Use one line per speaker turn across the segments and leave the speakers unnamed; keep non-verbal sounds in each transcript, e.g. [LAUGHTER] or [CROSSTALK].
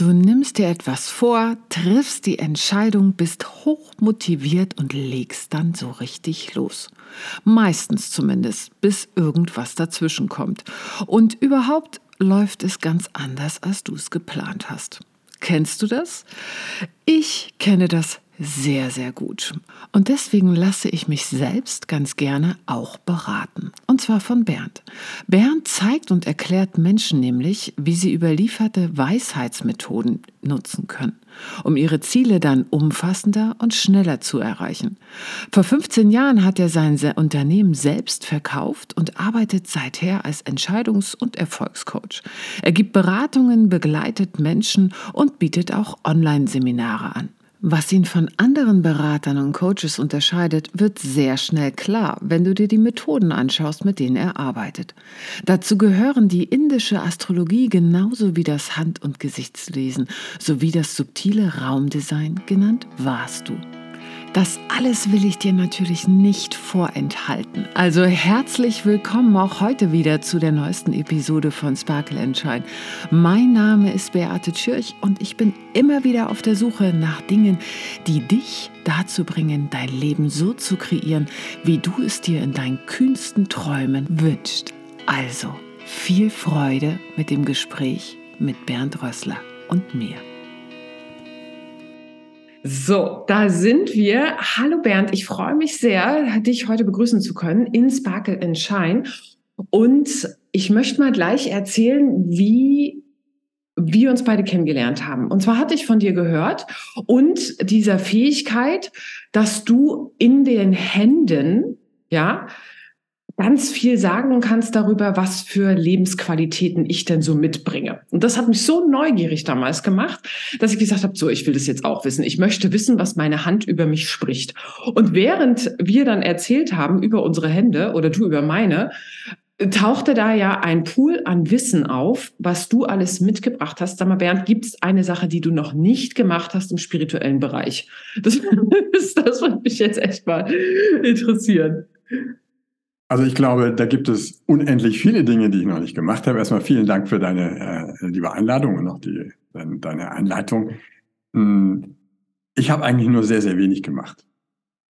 Du nimmst dir etwas vor, triffst die Entscheidung, bist hochmotiviert und legst dann so richtig los. Meistens zumindest, bis irgendwas dazwischen kommt. Und überhaupt läuft es ganz anders, als du es geplant hast. Kennst du das? Ich kenne das sehr, sehr gut. Und deswegen lasse ich mich selbst ganz gerne auch beraten. Und zwar von Bernd. Bernd zeigt und erklärt Menschen nämlich, wie sie überlieferte Weisheitsmethoden nutzen können, um ihre Ziele dann umfassender und schneller zu erreichen. Vor 15 Jahren hat er sein Unternehmen selbst verkauft und arbeitet seither als Entscheidungs- und Erfolgscoach. Er gibt Beratungen, begleitet Menschen und bietet auch Online-Seminare an. Was ihn von anderen Beratern und Coaches unterscheidet, wird sehr schnell klar, wenn du dir die Methoden anschaust, mit denen er arbeitet. Dazu gehören die indische Astrologie genauso wie das Hand- und Gesichtslesen sowie das subtile Raumdesign, genannt Vastu. Das alles will ich dir natürlich nicht vorenthalten. Also herzlich willkommen auch heute wieder zu der neuesten Episode von Sparkle Shine. Mein Name ist Beate Tschirch und ich bin immer wieder auf der Suche nach Dingen, die dich dazu bringen, dein Leben so zu kreieren, wie du es dir in deinen kühnsten Träumen wünschst. Also viel Freude mit dem Gespräch mit Bernd Rössler und mir. So, da sind wir. Hallo Bernd, ich freue mich sehr, dich heute begrüßen zu können in Sparkle and Shine. Und ich möchte mal gleich erzählen, wie wir uns beide kennengelernt haben. Und zwar hatte ich von dir gehört und dieser Fähigkeit, dass du in den Händen, ja, ganz viel sagen kannst darüber, was für Lebensqualitäten ich denn so mitbringe. Und das hat mich so neugierig damals gemacht, dass ich gesagt habe, so, ich will das jetzt auch wissen. Ich möchte wissen, was meine Hand über mich spricht. Und während wir dann erzählt haben über unsere Hände oder du über meine, tauchte da ja ein Pool an Wissen auf, was du alles mitgebracht hast. Sag mal, Bernd, gibt es eine Sache, die du noch nicht gemacht hast im spirituellen Bereich? Das, das, [LAUGHS] das würde mich jetzt echt mal interessieren.
Also ich glaube, da gibt es unendlich viele Dinge, die ich noch nicht gemacht habe. Erstmal vielen Dank für deine äh, liebe Einladung und auch die, deine, deine Einleitung. Hm, ich habe eigentlich nur sehr, sehr wenig gemacht.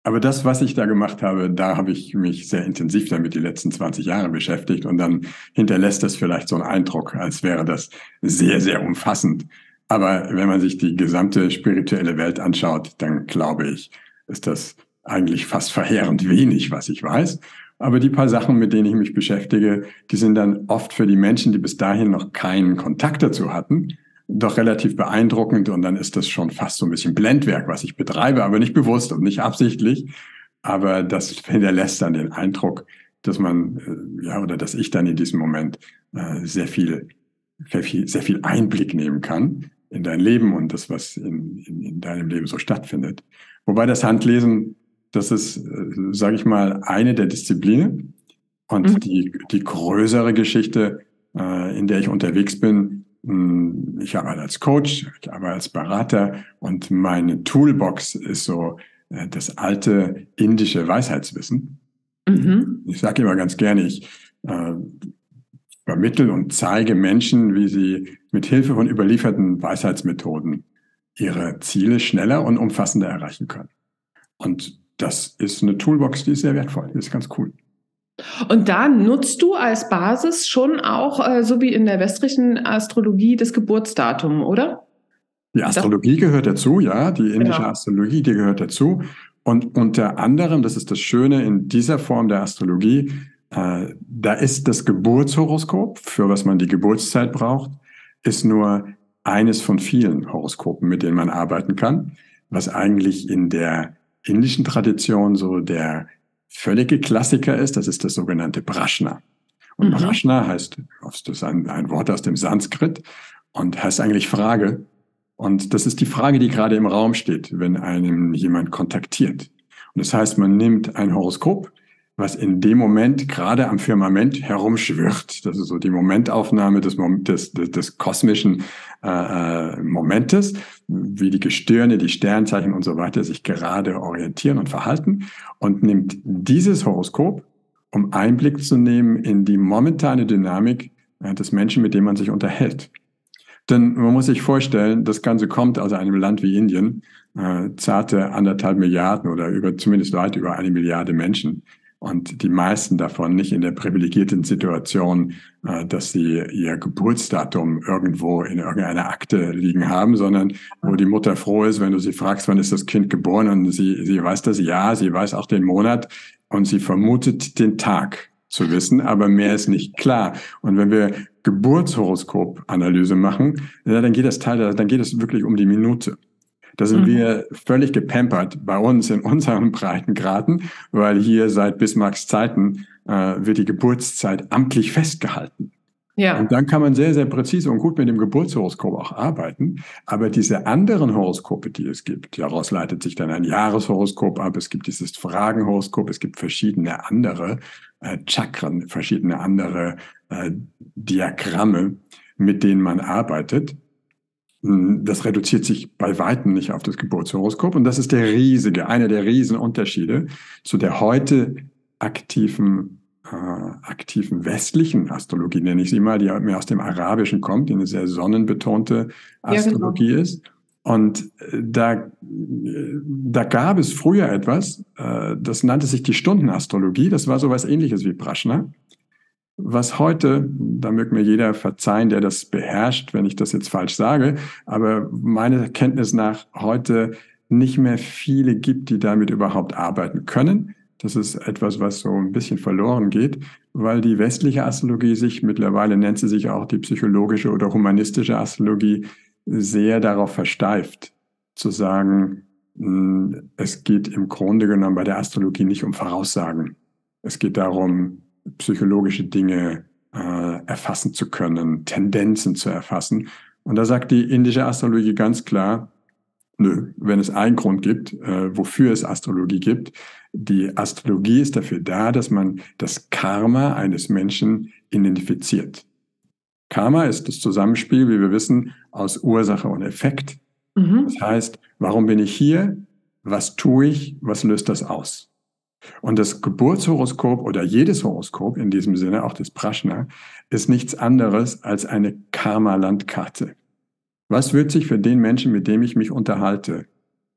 Aber das, was ich da gemacht habe, da habe ich mich sehr intensiv damit die letzten 20 Jahre beschäftigt und dann hinterlässt das vielleicht so einen Eindruck, als wäre das sehr, sehr umfassend. Aber wenn man sich die gesamte spirituelle Welt anschaut, dann glaube ich, ist das eigentlich fast verheerend wenig, was ich weiß. Aber die paar Sachen, mit denen ich mich beschäftige, die sind dann oft für die Menschen, die bis dahin noch keinen Kontakt dazu hatten, doch relativ beeindruckend. Und dann ist das schon fast so ein bisschen Blendwerk, was ich betreibe, aber nicht bewusst und nicht absichtlich. Aber das hinterlässt dann den Eindruck, dass man, äh, ja, oder dass ich dann in diesem Moment äh, sehr viel, sehr viel, sehr viel Einblick nehmen kann in dein Leben und das, was in, in, in deinem Leben so stattfindet. Wobei das Handlesen das ist, äh, sage ich mal, eine der Disziplinen. Und mhm. die, die größere Geschichte, äh, in der ich unterwegs bin, hm, ich arbeite als Coach, ich arbeite als Berater und meine Toolbox ist so äh, das alte indische Weisheitswissen. Mhm. Ich sage immer ganz gerne, ich äh, vermittel und zeige Menschen, wie sie mit Hilfe von überlieferten Weisheitsmethoden ihre Ziele schneller und umfassender erreichen können. Und das ist eine Toolbox, die ist sehr wertvoll. Die ist ganz cool.
Und da nutzt du als Basis schon auch, äh, so wie in der westlichen Astrologie, das Geburtsdatum, oder?
Die Astrologie gehört dazu, ja. Die indische genau. Astrologie, die gehört dazu. Und unter anderem, das ist das Schöne in dieser Form der Astrologie, äh, da ist das Geburtshoroskop, für was man die Geburtszeit braucht, ist nur eines von vielen Horoskopen, mit denen man arbeiten kann, was eigentlich in der indischen Tradition so der völlige Klassiker ist, das ist das sogenannte Prashna. Und mhm. Prashna heißt, das ist ein, ein Wort aus dem Sanskrit und heißt eigentlich Frage. Und das ist die Frage, die gerade im Raum steht, wenn einem jemand kontaktiert. Und das heißt, man nimmt ein Horoskop, was in dem Moment gerade am Firmament herumschwirrt. Das ist so die Momentaufnahme des, des, des, des kosmischen äh, äh, Momentes, wie die Gestirne, die Sternzeichen und so weiter sich gerade orientieren und verhalten und nimmt dieses Horoskop, um Einblick zu nehmen in die momentane Dynamik äh, des Menschen, mit dem man sich unterhält. Denn man muss sich vorstellen, das Ganze kommt aus einem Land wie Indien, äh, zarte anderthalb Milliarden oder über, zumindest weit über eine Milliarde Menschen. Und die meisten davon nicht in der privilegierten Situation, äh, dass sie ihr Geburtsdatum irgendwo in irgendeiner Akte liegen haben, sondern wo die Mutter froh ist, wenn du sie fragst, wann ist das Kind geboren und sie, sie weiß das ja, sie weiß auch den Monat und sie vermutet den Tag zu wissen, aber mehr ist nicht klar. Und wenn wir Geburtshoroskop-Analyse machen, ja, dann geht das Teil, dann geht es wirklich um die Minute. Da sind mhm. wir völlig gepampert bei uns in [LAUGHS] unseren Breitengraden, weil hier seit Bismarcks Zeiten äh, wird die Geburtszeit amtlich festgehalten. Ja. Und dann kann man sehr, sehr präzise und gut mit dem Geburtshoroskop auch arbeiten. Aber diese anderen Horoskope, die es gibt, daraus leitet sich dann ein Jahreshoroskop ab. Es gibt dieses Fragenhoroskop. Es gibt verschiedene andere äh, Chakren, verschiedene andere äh, Diagramme, mit denen man arbeitet. Hm, das reduziert sich bei Weitem nicht auf das Geburtshoroskop. Und das ist der riesige, einer der riesen Unterschiede zu der heute aktiven, äh, aktiven westlichen Astrologie, nenne ich sie mal, die mehr aus dem Arabischen kommt, die eine sehr sonnenbetonte Astrologie ja, genau. ist. Und äh, da, da gab es früher etwas, äh, das nannte sich die Stundenastrologie. Das war sowas ähnliches wie Praschna was heute, da möge mir jeder verzeihen, der das beherrscht, wenn ich das jetzt falsch sage, aber meiner Kenntnis nach heute nicht mehr viele gibt, die damit überhaupt arbeiten können. Das ist etwas, was so ein bisschen verloren geht, weil die westliche Astrologie sich mittlerweile nennt sie sich auch die psychologische oder humanistische Astrologie sehr darauf versteift, zu sagen, hm, es geht im Grunde genommen bei der Astrologie nicht um Voraussagen. Es geht darum, psychologische Dinge äh, erfassen zu können, Tendenzen zu erfassen. Und da sagt die indische Astrologie ganz klar, nö, wenn es einen Grund gibt, äh, wofür es Astrologie gibt, die Astrologie ist dafür da, dass man das Karma eines Menschen identifiziert. Karma ist das Zusammenspiel, wie wir wissen, aus Ursache und Effekt. Mhm. Das heißt, warum bin ich hier? Was tue ich? Was löst das aus? Und das Geburtshoroskop oder jedes Horoskop in diesem Sinne, auch das Praschna, ist nichts anderes als eine Karma-Landkarte. Was wird sich für den Menschen, mit dem ich mich unterhalte,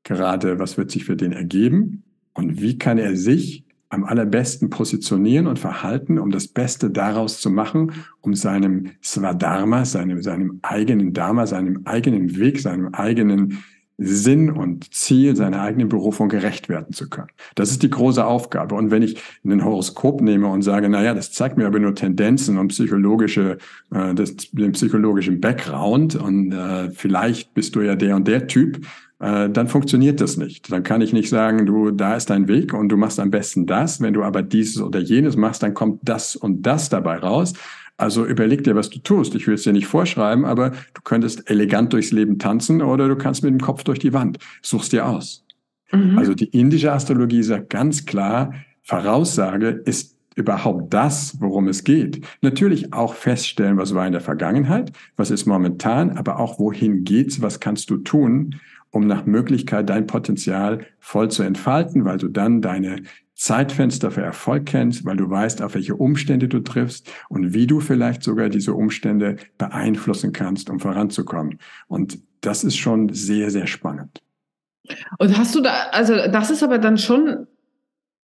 gerade, was wird sich für den ergeben? Und wie kann er sich am allerbesten positionieren und verhalten, um das Beste daraus zu machen, um seinem Swadharma, seinem, seinem eigenen Dharma, seinem eigenen Weg, seinem eigenen Sinn und Ziel seiner eigenen Berufung gerecht werden zu können. Das ist die große Aufgabe. Und wenn ich ein Horoskop nehme und sage, na ja, das zeigt mir aber nur Tendenzen und psychologische, äh, das, den psychologischen Background und äh, vielleicht bist du ja der und der Typ, äh, dann funktioniert das nicht. Dann kann ich nicht sagen, du, da ist dein Weg und du machst am besten das. Wenn du aber dieses oder jenes machst, dann kommt das und das dabei raus. Also überleg dir, was du tust. Ich will es dir nicht vorschreiben, aber du könntest elegant durchs Leben tanzen oder du kannst mit dem Kopf durch die Wand. Such's dir aus. Mhm. Also die indische Astrologie sagt ganz klar, Voraussage ist überhaupt das, worum es geht. Natürlich auch feststellen, was war in der Vergangenheit, was ist momentan, aber auch wohin geht's, was kannst du tun, um nach Möglichkeit dein Potenzial voll zu entfalten, weil du dann deine Zeitfenster für Erfolg kennst, weil du weißt, auf welche Umstände du triffst und wie du vielleicht sogar diese Umstände beeinflussen kannst, um voranzukommen. Und das ist schon sehr, sehr spannend.
Und hast du da, also das ist aber dann schon,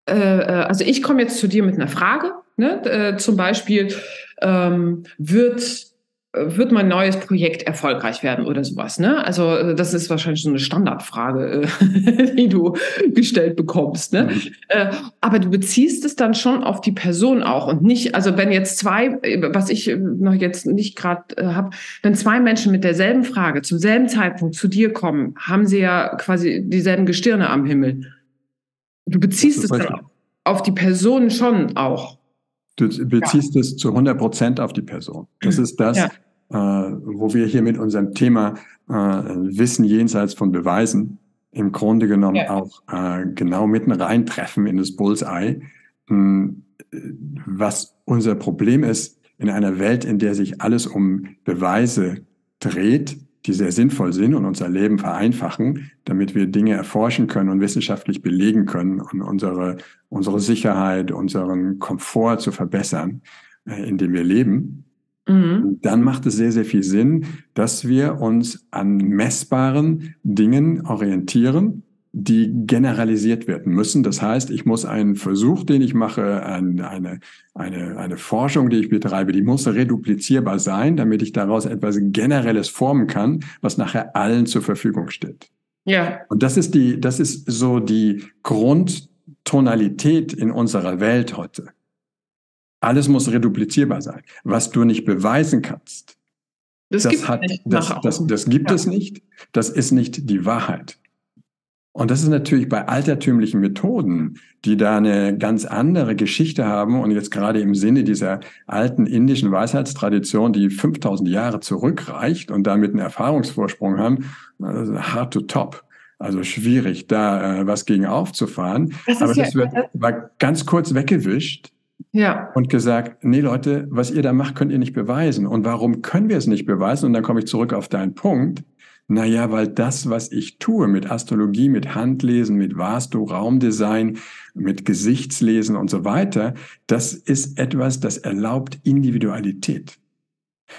äh, äh also ich komme jetzt zu dir mit einer Frage, ne? äh, zum Beispiel, ähm, wird wird mein neues Projekt erfolgreich werden oder sowas? Ne? Also äh, das ist wahrscheinlich so eine Standardfrage, äh, [LAUGHS] die du gestellt bekommst. Ne? Mhm. Äh, aber du beziehst es dann schon auf die Person auch und nicht, also wenn jetzt zwei, was ich noch jetzt nicht gerade äh, habe, wenn zwei Menschen mit derselben Frage zum selben Zeitpunkt zu dir kommen, haben sie ja quasi dieselben Gestirne am Himmel. Du beziehst es dann auf die Person schon auch.
Du beziehst ja. es zu 100 Prozent auf die Person. Das ist das, ja. Äh, wo wir hier mit unserem Thema äh, Wissen jenseits von Beweisen im Grunde genommen ja. auch äh, genau mitten reintreffen in das Bullseye. Hm, was unser Problem ist, in einer Welt, in der sich alles um Beweise dreht, die sehr sinnvoll sind und unser Leben vereinfachen, damit wir Dinge erforschen können und wissenschaftlich belegen können und unsere, unsere Sicherheit, unseren Komfort zu verbessern, in dem wir leben, Mhm. Dann macht es sehr, sehr viel Sinn, dass wir uns an messbaren Dingen orientieren, die generalisiert werden müssen. Das heißt, ich muss einen Versuch, den ich mache, eine, eine, eine Forschung, die ich betreibe, die muss reduplizierbar sein, damit ich daraus etwas Generelles formen kann, was nachher allen zur Verfügung steht. Ja. Und das ist die, das ist so die Grundtonalität in unserer Welt heute. Alles muss reduplizierbar sein. Was du nicht beweisen kannst, das, das, hat, das, das, das, gibt ja. es nicht. Das ist nicht die Wahrheit. Und das ist natürlich bei altertümlichen Methoden, die da eine ganz andere Geschichte haben und jetzt gerade im Sinne dieser alten indischen Weisheitstradition, die 5000 Jahre zurückreicht und damit einen Erfahrungsvorsprung haben, also hard to top. Also schwierig, da äh, was gegen aufzufahren. Das Aber das ja, wird war ganz kurz weggewischt ja. und gesagt, nee Leute, was ihr da macht, könnt ihr nicht beweisen. Und warum können wir es nicht beweisen? Und dann komme ich zurück auf deinen Punkt. Naja, weil das, was ich tue mit Astrologie, mit Handlesen, mit Vastu, Raumdesign, mit Gesichtslesen und so weiter, das ist etwas, das erlaubt Individualität.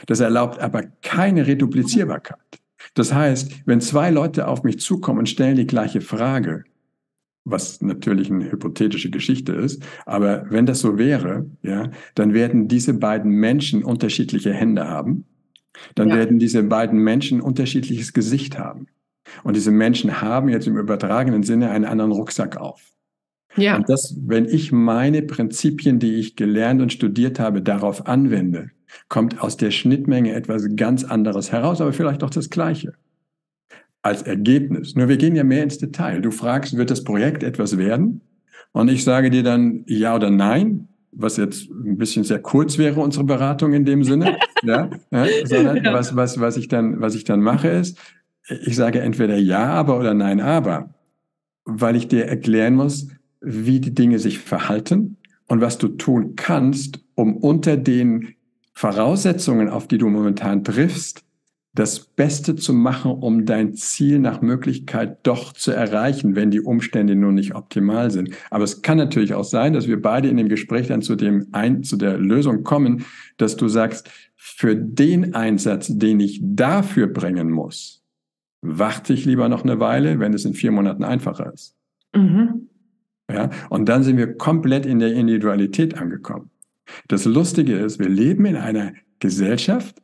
Das erlaubt aber keine Reduplizierbarkeit. Das heißt, wenn zwei Leute auf mich zukommen und stellen die gleiche Frage, was natürlich eine hypothetische Geschichte ist, aber wenn das so wäre, ja, dann werden diese beiden Menschen unterschiedliche Hände haben dann ja. werden diese beiden Menschen unterschiedliches Gesicht haben. Und diese Menschen haben jetzt im übertragenen Sinne einen anderen Rucksack auf. Ja. Und das, wenn ich meine Prinzipien, die ich gelernt und studiert habe, darauf anwende, kommt aus der Schnittmenge etwas ganz anderes heraus, aber vielleicht auch das Gleiche. Als Ergebnis. Nur wir gehen ja mehr ins Detail. Du fragst, wird das Projekt etwas werden? Und ich sage dir dann ja oder nein was jetzt ein bisschen sehr kurz wäre, unsere Beratung in dem Sinne, [LAUGHS] ja, ja, sondern. Was, was, was, ich dann, was ich dann mache ist, ich sage entweder ja, aber oder nein, aber, weil ich dir erklären muss, wie die Dinge sich verhalten und was du tun kannst, um unter den Voraussetzungen, auf die du momentan triffst, das Beste zu machen, um dein Ziel nach Möglichkeit doch zu erreichen, wenn die Umstände nun nicht optimal sind. Aber es kann natürlich auch sein, dass wir beide in dem Gespräch dann zu dem ein, zu der Lösung kommen, dass du sagst, für den Einsatz, den ich dafür bringen muss, warte ich lieber noch eine Weile, wenn es in vier Monaten einfacher ist. Mhm. Ja, und dann sind wir komplett in der Individualität angekommen. Das Lustige ist, wir leben in einer Gesellschaft,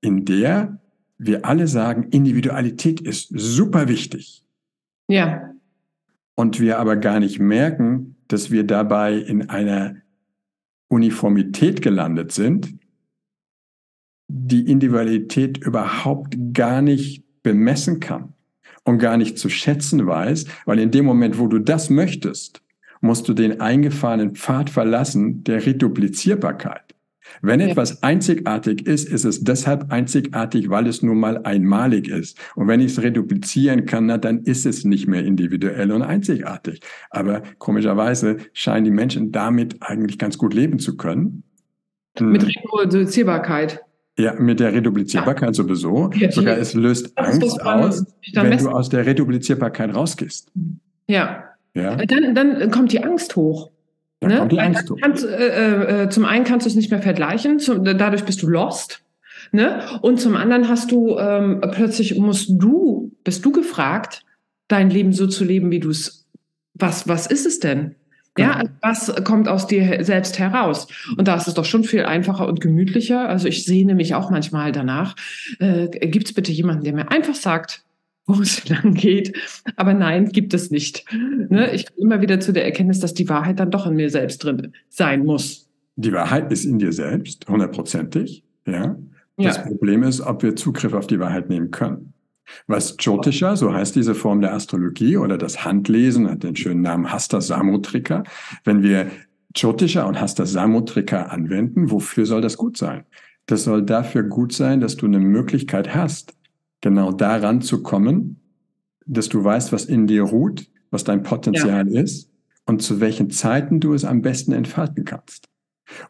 in der wir alle sagen, Individualität ist super wichtig. Ja. Und wir aber gar nicht merken, dass wir dabei in einer Uniformität gelandet sind, die Individualität überhaupt gar nicht bemessen kann und gar nicht zu schätzen weiß, weil in dem Moment, wo du das möchtest, musst du den eingefahrenen Pfad verlassen der Reduplizierbarkeit. Wenn ja. etwas einzigartig ist, ist es deshalb einzigartig, weil es nun mal einmalig ist. Und wenn ich es reduplizieren kann, na, dann ist es nicht mehr individuell und einzigartig. Aber komischerweise scheinen die Menschen damit eigentlich ganz gut leben zu können.
Mit Reduzierbarkeit.
Ja, mit der Reduplizierbarkeit ja. sowieso. Ja, Sogar es löst Angst aus, wenn messen. du aus der Reduplizierbarkeit rausgehst.
Ja. ja. Dann, dann kommt die Angst hoch. Ne? kommt die Angst kannst, äh, äh, äh, zum einen kannst du es nicht mehr vergleichen, zum, dadurch bist du lost. Ne? Und zum anderen hast du ähm, plötzlich musst du, bist du gefragt, dein Leben so zu leben, wie du es. Was, was ist es denn? Ja, genau. was kommt aus dir selbst heraus? Und da ist es doch schon viel einfacher und gemütlicher. Also ich sehne mich auch manchmal danach. Äh, Gibt es bitte jemanden, der mir einfach sagt, wo es [LAUGHS] lang geht. Aber nein, gibt es nicht. Ne? Ich komme immer wieder zu der Erkenntnis, dass die Wahrheit dann doch in mir selbst drin sein muss.
Die Wahrheit ist in dir selbst, hundertprozentig. Ja. Das ja. Problem ist, ob wir Zugriff auf die Wahrheit nehmen können. Was Jyotisha, so heißt diese Form der Astrologie oder das Handlesen, hat den schönen Namen Hasta Samutrika. Wenn wir Jyotisha und Hasta Samutrika anwenden, wofür soll das gut sein? Das soll dafür gut sein, dass du eine Möglichkeit hast, genau daran zu kommen, dass du weißt, was in dir ruht, was dein Potenzial ja. ist und zu welchen Zeiten du es am besten entfalten kannst.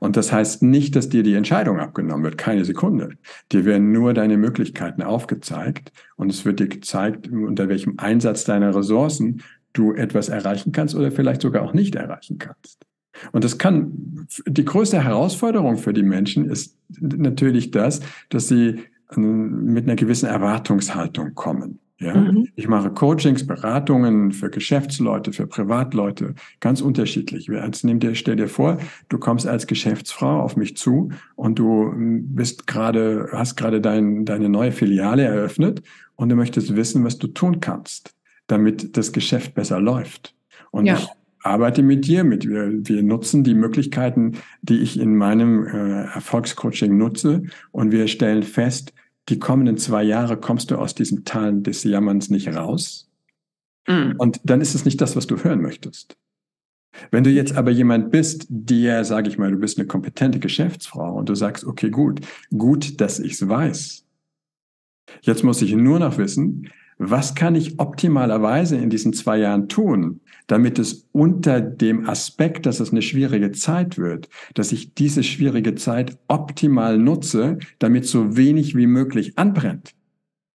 Und das heißt nicht, dass dir die Entscheidung abgenommen wird, keine Sekunde. Dir werden nur deine Möglichkeiten aufgezeigt und es wird dir gezeigt, unter welchem Einsatz deiner Ressourcen du etwas erreichen kannst oder vielleicht sogar auch nicht erreichen kannst. Und das kann, die größte Herausforderung für die Menschen ist natürlich das, dass sie mit einer gewissen Erwartungshaltung kommen. Ja, mhm. ich mache Coachings, Beratungen für Geschäftsleute, für Privatleute, ganz unterschiedlich. Jetzt nimm dir, stell dir vor, du kommst als Geschäftsfrau auf mich zu und du hm, bist gerade, hast gerade dein, deine neue Filiale eröffnet und du möchtest wissen, was du tun kannst, damit das Geschäft besser läuft. Und ja. ich arbeite mit dir, mit wir, wir nutzen die Möglichkeiten, die ich in meinem äh, Erfolgscoaching nutze und wir stellen fest, die kommenden zwei Jahre kommst du aus diesem Tal des Jammerns nicht raus. Mhm. Und dann ist es nicht das, was du hören möchtest. Wenn du jetzt aber jemand bist, der, sage ich mal, du bist eine kompetente Geschäftsfrau und du sagst, okay, gut, gut, dass ich es weiß. Jetzt muss ich nur noch wissen, was kann ich optimalerweise in diesen zwei Jahren tun, damit es unter dem Aspekt, dass es eine schwierige Zeit wird, dass ich diese schwierige Zeit optimal nutze, damit so wenig wie möglich anbrennt.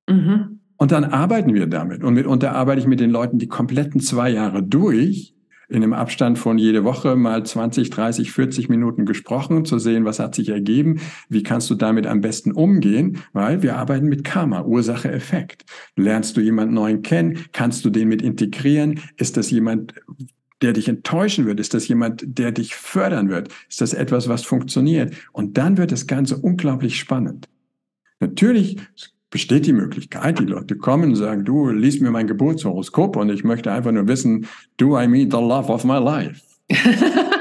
Mhm. Und dann arbeiten wir damit. Und mitunter arbeite ich mit den Leuten die kompletten zwei Jahre durch in einem Abstand von jede Woche mal 20, 30, 40 Minuten gesprochen, zu sehen, was hat sich ergeben, wie kannst du damit am besten umgehen, weil wir arbeiten mit Karma, Ursache, Effekt. Lernst du jemanden neuen kennen, kannst du den mit integrieren, ist das jemand, der dich enttäuschen wird? Ist das jemand, der dich fördern wird? Ist das etwas, was funktioniert? Und dann wird das Ganze unglaublich spannend. Natürlich besteht die Möglichkeit, die Leute kommen und sagen, du liest mir mein Geburtshoroskop und ich möchte einfach nur wissen, do I meet the love of my life? [LAUGHS]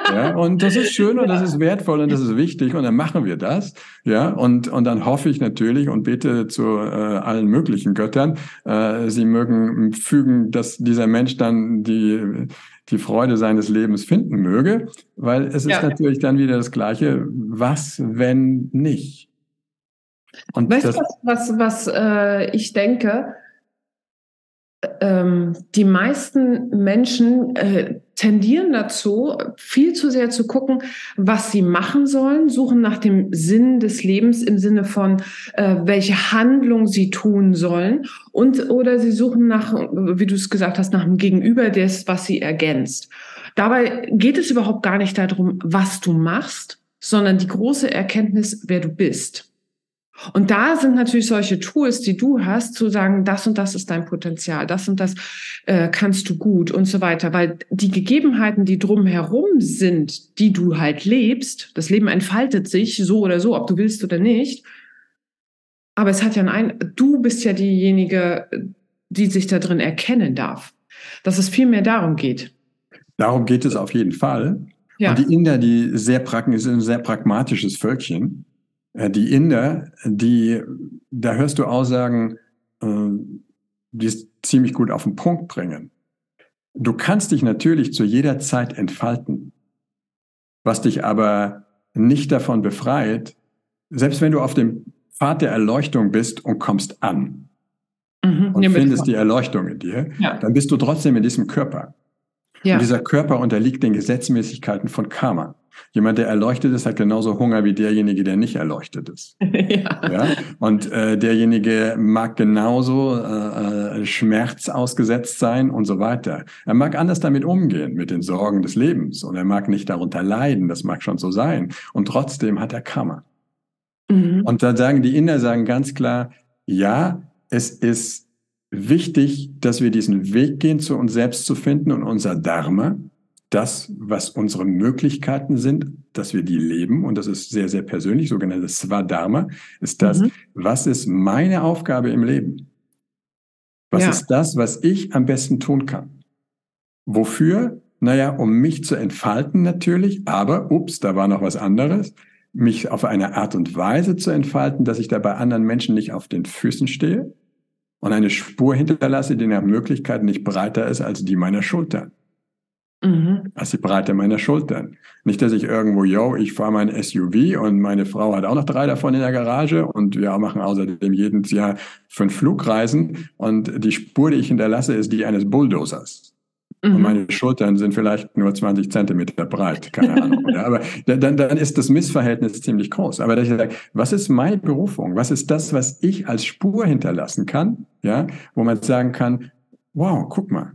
ja, und das ist schön und das ist wertvoll und das ist wichtig und dann machen wir das. Ja, und, und dann hoffe ich natürlich und bete zu äh, allen möglichen Göttern, äh, sie mögen fügen, dass dieser Mensch dann die, die Freude seines Lebens finden möge, weil es ja. ist natürlich dann wieder das Gleiche, was, wenn nicht?
Und weißt du, was, was, was äh, ich denke? Ähm, die meisten Menschen äh, tendieren dazu, viel zu sehr zu gucken, was sie machen sollen, suchen nach dem Sinn des Lebens im Sinne von, äh, welche Handlung sie tun sollen und oder sie suchen nach, wie du es gesagt hast, nach dem Gegenüber des, was sie ergänzt. Dabei geht es überhaupt gar nicht darum, was du machst, sondern die große Erkenntnis, wer du bist. Und da sind natürlich solche Tools, die du hast, zu sagen, das und das ist dein Potenzial, das und das äh, kannst du gut und so weiter. Weil die Gegebenheiten, die drumherum sind, die du halt lebst, das Leben entfaltet sich so oder so, ob du willst oder nicht. Aber es hat ja ein, du bist ja diejenige, die sich da drin erkennen darf. Dass es viel mehr darum geht.
Darum geht es auf jeden Fall. Ja. Und die Inder, die sehr, sind ein sehr pragmatisches Völkchen. Äh, die Inder, die, da hörst du Aussagen, äh, die es ziemlich gut auf den Punkt bringen. Du kannst dich natürlich zu jeder Zeit entfalten, was dich aber nicht davon befreit, selbst wenn du auf dem Pfad der Erleuchtung bist und kommst an mhm, und findest die Erleuchtung in dir, ja. dann bist du trotzdem in diesem Körper. Ja. Und dieser Körper unterliegt den Gesetzmäßigkeiten von Karma. Jemand, der erleuchtet ist, hat genauso Hunger wie derjenige, der nicht erleuchtet ist. [LAUGHS] ja. ja. Und äh, derjenige mag genauso äh, äh, Schmerz ausgesetzt sein und so weiter. Er mag anders damit umgehen, mit den Sorgen des Lebens. Und er mag nicht darunter leiden, das mag schon so sein. Und trotzdem hat er Kammer. Mhm. Und dann sagen die Inder sagen ganz klar, ja, es ist wichtig, dass wir diesen Weg gehen, zu uns selbst zu finden und unser Dharma, das, was unsere Möglichkeiten sind, dass wir die leben, und das ist sehr, sehr persönlich, sogenanntes Swadharma, ist das, mhm. was ist meine Aufgabe im Leben? Was ja. ist das, was ich am besten tun kann? Wofür? Naja, um mich zu entfalten natürlich, aber, ups, da war noch was anderes, mich auf eine Art und Weise zu entfalten, dass ich da bei anderen Menschen nicht auf den Füßen stehe und eine Spur hinterlasse, die nach Möglichkeit nicht breiter ist als die meiner Schultern. Mhm. Als die Breite meiner Schultern. Nicht, dass ich irgendwo, yo, ich fahre mein SUV und meine Frau hat auch noch drei davon in der Garage und wir machen außerdem jedes Jahr fünf Flugreisen und die Spur, die ich hinterlasse, ist die eines Bulldozers. Mhm. Und meine Schultern sind vielleicht nur 20 Zentimeter breit, keine Ahnung. ja, aber dann, dann ist das Missverhältnis ziemlich groß. Aber dass ich sage, was ist meine Berufung? Was ist das, was ich als Spur hinterlassen kann? Ja, wo man sagen kann, wow, guck mal,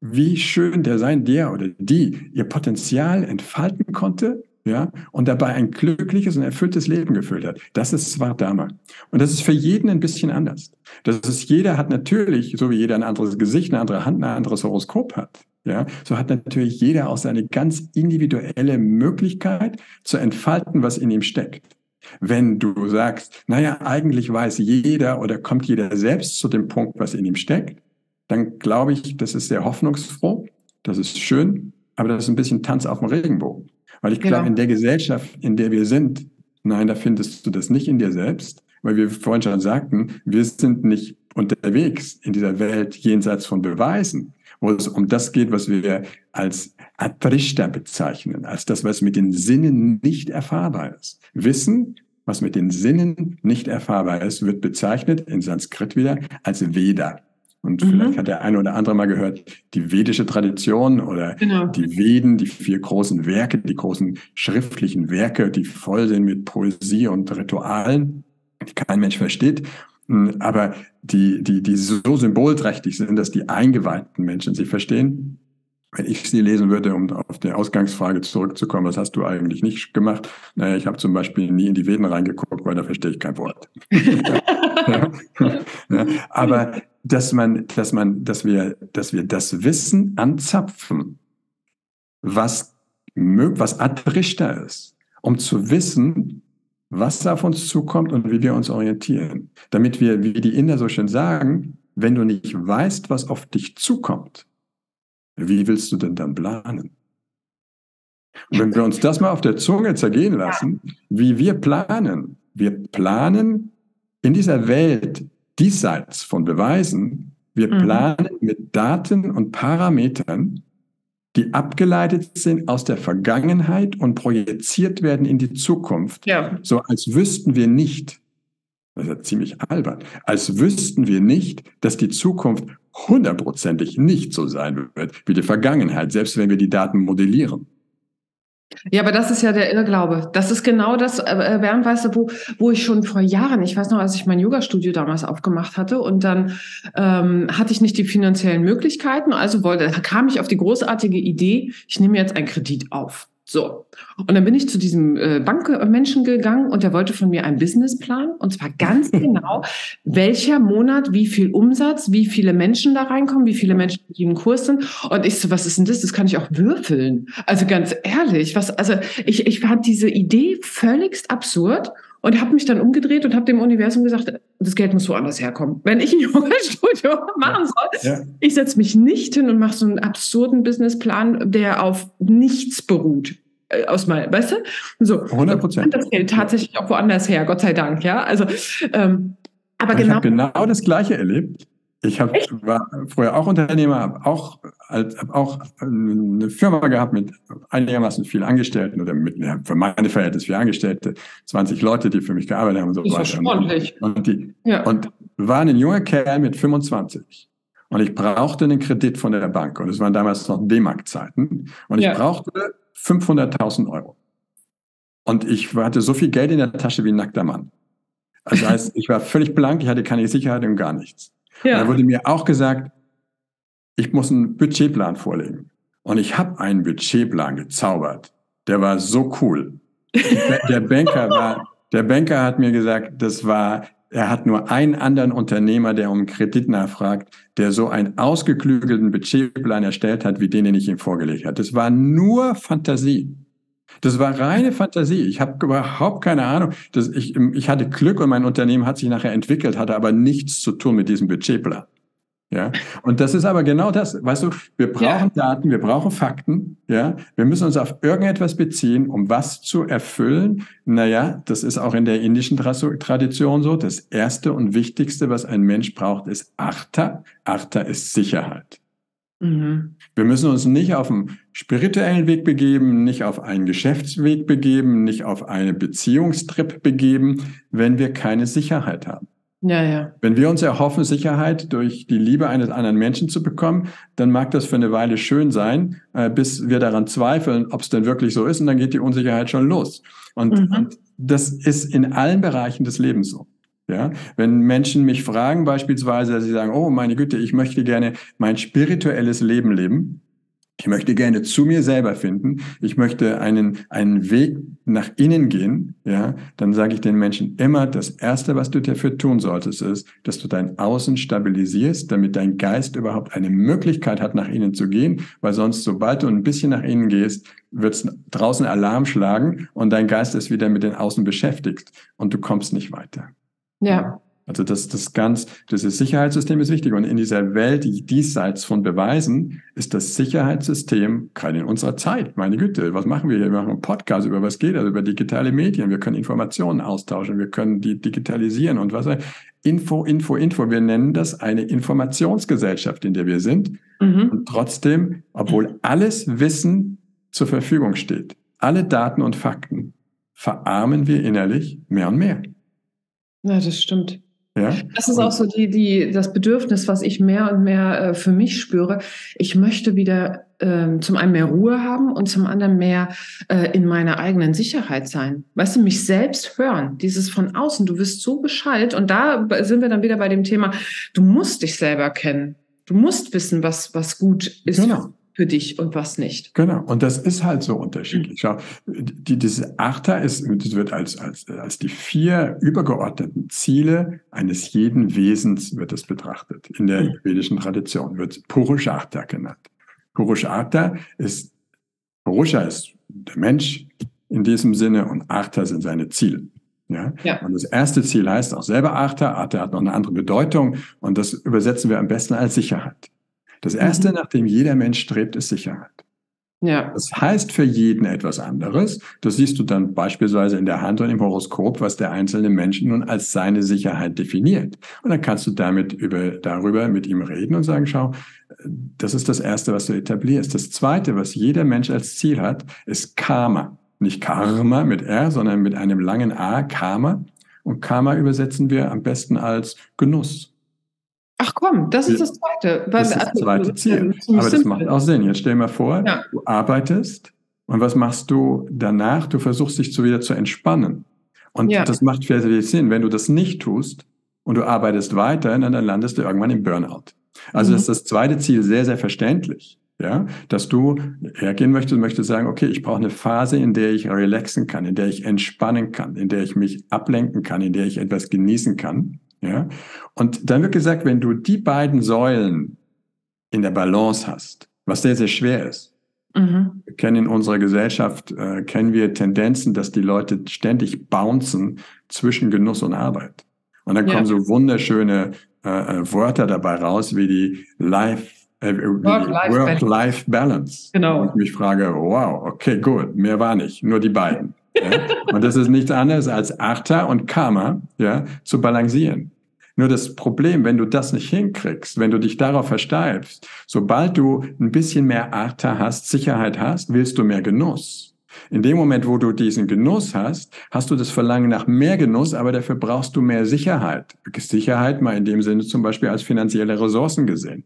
wie schön der sein, der oder die ihr Potenzial entfalten konnte, ja, und dabei ein glückliches und erfülltes Leben gefüllt hat. Das ist Svardama. Und das ist für jeden ein bisschen anders. Das ist, jeder hat natürlich, so wie jeder ein anderes Gesicht, eine andere Hand, ein anderes Horoskop hat. Ja, so hat natürlich jeder auch seine ganz individuelle Möglichkeit zu entfalten, was in ihm steckt. Wenn du sagst, naja, eigentlich weiß jeder oder kommt jeder selbst zu dem Punkt, was in ihm steckt, dann glaube ich, das ist sehr hoffnungsfroh, das ist schön, aber das ist ein bisschen Tanz auf dem Regenbogen. Weil ich genau. glaube, in der Gesellschaft, in der wir sind, nein, da findest du das nicht in dir selbst, weil wir vorhin schon sagten, wir sind nicht unterwegs in dieser Welt jenseits von Beweisen, wo es um das geht, was wir als Atrishta bezeichnen, als das, was mit den Sinnen nicht erfahrbar ist. Wissen, was mit den Sinnen nicht erfahrbar ist, wird bezeichnet in Sanskrit wieder als Veda. Und mhm. vielleicht hat der eine oder andere mal gehört, die vedische Tradition oder genau. die Veden, die vier großen Werke, die großen schriftlichen Werke, die voll sind mit Poesie und Ritualen, die kein Mensch versteht, hm, aber die, die, die so symbolträchtig sind, dass die eingeweihten Menschen sie verstehen. Wenn ich sie lesen würde, um auf die Ausgangsfrage zurückzukommen, was hast du eigentlich nicht gemacht? Naja, ich habe zum Beispiel nie in die Veden reingeguckt, weil da verstehe ich kein Wort. [LAUGHS] Ja. Aber dass man, dass man, dass wir, dass wir das Wissen anzapfen, was, was Adrichter ist, um zu wissen, was auf uns zukommt und wie wir uns orientieren. Damit wir, wie die Inder so schön sagen, wenn du nicht weißt, was auf dich zukommt, wie willst du denn dann planen? Und wenn wir uns das mal auf der Zunge zergehen lassen, wie wir planen, wir planen in dieser Welt diesseits von Beweisen, wir mhm. planen mit Daten und Parametern, die abgeleitet sind aus der Vergangenheit und projiziert werden in die Zukunft. Ja. So als wüssten wir nicht, das ist ja ziemlich albern, als wüssten wir nicht, dass die Zukunft hundertprozentig nicht so sein wird wie die Vergangenheit, selbst wenn wir die Daten modellieren.
Ja, aber das ist ja der Irrglaube. Das ist genau das, äh, äh, Bernd, weißt du, wo, wo ich schon vor Jahren, ich weiß noch, als ich mein Yoga-Studio damals aufgemacht hatte und dann ähm, hatte ich nicht die finanziellen Möglichkeiten, also wollte, kam ich auf die großartige Idee, ich nehme jetzt einen Kredit auf. So. Und dann bin ich zu diesem äh, Bankmenschen gegangen und der wollte von mir einen Businessplan und zwar ganz [LAUGHS] genau, welcher Monat, wie viel Umsatz, wie viele Menschen da reinkommen, wie viele Menschen die im Kurs sind. Und ich so, was ist denn das? Das kann ich auch würfeln. Also ganz ehrlich, was, also ich, ich fand diese Idee völligst absurd und habe mich dann umgedreht und habe dem Universum gesagt, das Geld muss woanders herkommen. Wenn ich ein [LAUGHS] Yoga-Studio machen soll, ja. ich setze mich nicht hin und mache so einen absurden Businessplan, der auf nichts beruht. Äh, aus mal, weißt du? So, 100 Prozent. Das Geld tatsächlich auch woanders her, Gott sei Dank, ja. Also, ähm, aber
ich genau. Ich habe genau das Gleiche erlebt. Ich hab, war früher auch Unternehmer, habe auch, hab auch eine Firma gehabt mit einigermaßen vielen Angestellten oder mit für meine Verhältnisse vier Angestellte, 20 Leute, die für mich gearbeitet haben und so
das weiter. Ordentlich.
Und, und, die, ja. und war ein junger Kerl mit 25. Und ich brauchte einen Kredit von der Bank. Und es waren damals noch D-Mark-Zeiten. Und ich ja. brauchte 500.000 Euro. Und ich hatte so viel Geld in der Tasche wie ein nackter Mann. Also heißt, ich war völlig blank, ich hatte keine Sicherheit und gar nichts. Ja. Da wurde mir auch gesagt, ich muss einen Budgetplan vorlegen. Und ich habe einen Budgetplan gezaubert. Der war so cool. [LAUGHS] Der Banker war, der Banker hat mir gesagt, das war, er hat nur einen anderen Unternehmer, der um Kredit nachfragt, der so einen ausgeklügelten Budgetplan erstellt hat, wie den, den ich ihm vorgelegt habe. Das war nur Fantasie. Das war reine Fantasie. Ich habe überhaupt keine Ahnung. Das, ich, ich hatte Glück und mein Unternehmen hat sich nachher entwickelt, hatte aber nichts zu tun mit diesem Budgetplan. Ja, und das ist aber genau das. Weißt du, wir brauchen ja. Daten, wir brauchen Fakten. Ja, wir müssen uns auf irgendetwas beziehen, um was zu erfüllen. Naja, das ist auch in der indischen Tradition so. Das erste und wichtigste, was ein Mensch braucht, ist Artha. Artha ist Sicherheit. Mhm. Wir müssen uns nicht auf einen spirituellen Weg begeben, nicht auf einen Geschäftsweg begeben, nicht auf einen Beziehungstrip begeben, wenn wir keine Sicherheit haben.
Ja, ja.
Wenn wir uns erhoffen, Sicherheit durch die Liebe eines anderen Menschen zu bekommen, dann mag das für eine Weile schön sein, äh, bis wir daran zweifeln, ob es denn wirklich so ist, und dann geht die Unsicherheit schon los. Und, mhm. und das ist in allen Bereichen des Lebens so. Ja, wenn Menschen mich fragen, beispielsweise, sie sagen, oh meine Güte, ich möchte gerne mein spirituelles Leben leben, ich möchte gerne zu mir selber finden. Ich möchte einen, einen Weg nach innen gehen. Ja, dann sage ich den Menschen immer, das erste, was du dafür tun solltest, ist, dass du dein Außen stabilisierst, damit dein Geist überhaupt eine Möglichkeit hat, nach innen zu gehen. Weil sonst, sobald du ein bisschen nach innen gehst, wird draußen Alarm schlagen und dein Geist ist wieder mit den Außen beschäftigt und du kommst nicht weiter.
Ja.
Also das, das ganz, das Sicherheitssystem ist wichtig. Und in dieser Welt, die diesseits von Beweisen, ist das Sicherheitssystem, gerade in unserer Zeit, meine Güte, was machen wir hier? Wir machen einen Podcast, über was geht das? Über digitale Medien. Wir können Informationen austauschen, wir können die digitalisieren und was. Info, Info, Info. Wir nennen das eine Informationsgesellschaft, in der wir sind. Mhm. Und trotzdem, obwohl alles Wissen zur Verfügung steht, alle Daten und Fakten, verarmen wir innerlich mehr und mehr.
Ja, das stimmt. Ja? Das ist auch so die, die, das Bedürfnis, was ich mehr und mehr äh, für mich spüre. Ich möchte wieder äh, zum einen mehr Ruhe haben und zum anderen mehr äh, in meiner eigenen Sicherheit sein. Weißt du, mich selbst hören, dieses von außen, du wirst so Bescheid. Und da sind wir dann wieder bei dem Thema, du musst dich selber kennen. Du musst wissen, was, was gut ist genau für dich und was nicht.
Genau, und das ist halt so unterschiedlich. Schau, die, diese Achter ist, das wird als, als, als die vier übergeordneten Ziele eines jeden Wesens wird es betrachtet. In der mhm. vedischen Tradition wird Purushartha genannt. Purushartha ist, Purusha ist der Mensch in diesem Sinne und Artha sind seine Ziele. Ja? ja? Und das erste Ziel heißt auch selber Artha. Artha hat noch eine andere Bedeutung und das übersetzen wir am besten als Sicherheit. Das Erste, mhm. nach dem jeder Mensch strebt, ist Sicherheit. Ja. Das heißt für jeden etwas anderes. Das siehst du dann beispielsweise in der Hand und im Horoskop, was der einzelne Mensch nun als seine Sicherheit definiert. Und dann kannst du damit über, darüber mit ihm reden und sagen, schau, das ist das Erste, was du etablierst. Das Zweite, was jeder Mensch als Ziel hat, ist Karma. Nicht Karma mit R, sondern mit einem langen A, Karma. Und Karma übersetzen wir am besten als Genuss.
Ach komm, das ist das zweite.
Das ist das also, zweite Ziel. Aber das macht auch Sinn. Jetzt stell dir mal vor, ja. du arbeitest und was machst du danach? Du versuchst dich zu wieder zu entspannen. Und ja. das macht vielleicht Sinn. Wenn du das nicht tust und du arbeitest weiter, dann landest du irgendwann im Burnout. Also mhm. ist das zweite Ziel sehr, sehr verständlich. Ja, dass du hergehen möchtest und möchtest sagen, okay, ich brauche eine Phase, in der ich relaxen kann, in der ich entspannen kann, in der ich mich ablenken kann, in der ich etwas genießen kann. Ja? Und dann wird gesagt, wenn du die beiden Säulen in der Balance hast, was sehr, sehr schwer ist. Mhm. Wir kennen in unserer Gesellschaft, äh, kennen wir Tendenzen, dass die Leute ständig bouncen zwischen Genuss und Arbeit. Und dann ja. kommen so wunderschöne äh, äh Wörter dabei raus, wie die Life äh, Work-Life Balance. Genau. Und ich mich frage, wow, okay, gut, mehr war nicht, nur die beiden. Ja? Und das ist nichts anderes als Artha und Karma ja, zu balancieren. Nur das Problem, wenn du das nicht hinkriegst, wenn du dich darauf versteifst, sobald du ein bisschen mehr Artha hast, Sicherheit hast, willst du mehr Genuss. In dem Moment, wo du diesen Genuss hast, hast du das Verlangen nach mehr Genuss, aber dafür brauchst du mehr Sicherheit. Sicherheit mal in dem Sinne zum Beispiel als finanzielle Ressourcen gesehen.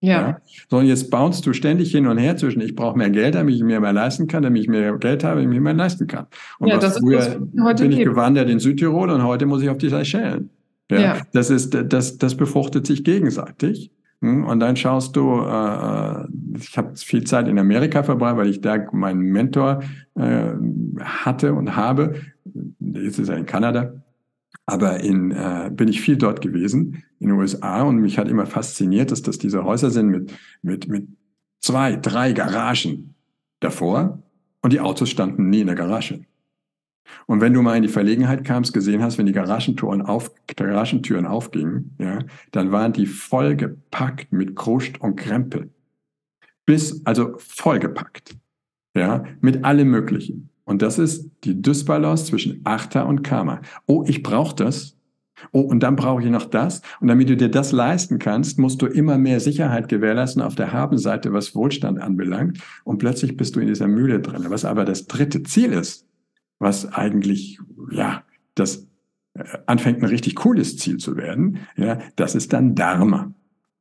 Ja. ja. So, und jetzt bounst du ständig hin und her zwischen, ich brauche mehr Geld, damit ich mir mehr leisten kann, damit ich mehr Geld habe, damit ich mir mehr leisten kann. Und ja, was früher bin ich gibt. gewandert in Südtirol und heute muss ich auf die Seychellen. Ja, ja. Das, ist, das, das befruchtet sich gegenseitig. Hm, und dann schaust du, äh, ich habe viel Zeit in Amerika verbracht, weil ich da meinen Mentor äh, hatte und habe. Jetzt ist er in Kanada. Aber in, äh, bin ich viel dort gewesen in den USA und mich hat immer fasziniert, dass das diese Häuser sind mit, mit, mit zwei, drei Garagen davor und die Autos standen nie in der Garage. Und wenn du mal in die Verlegenheit kamst, gesehen hast, wenn die Garagentüren, auf, Garagentüren aufgingen, ja, dann waren die vollgepackt mit Kruscht und Krempel. Bis, also vollgepackt. Ja, mit allem Möglichen. Und das ist die Dysbalance zwischen Achter und Karma. Oh, ich brauche das. Oh, und dann brauche ich noch das. Und damit du dir das leisten kannst, musst du immer mehr Sicherheit gewährleisten auf der Habenseite, was Wohlstand anbelangt. Und plötzlich bist du in dieser Mühle drin. Was aber das dritte Ziel ist, was eigentlich, ja, das äh, anfängt ein richtig cooles Ziel zu werden, ja, das ist dann Dharma.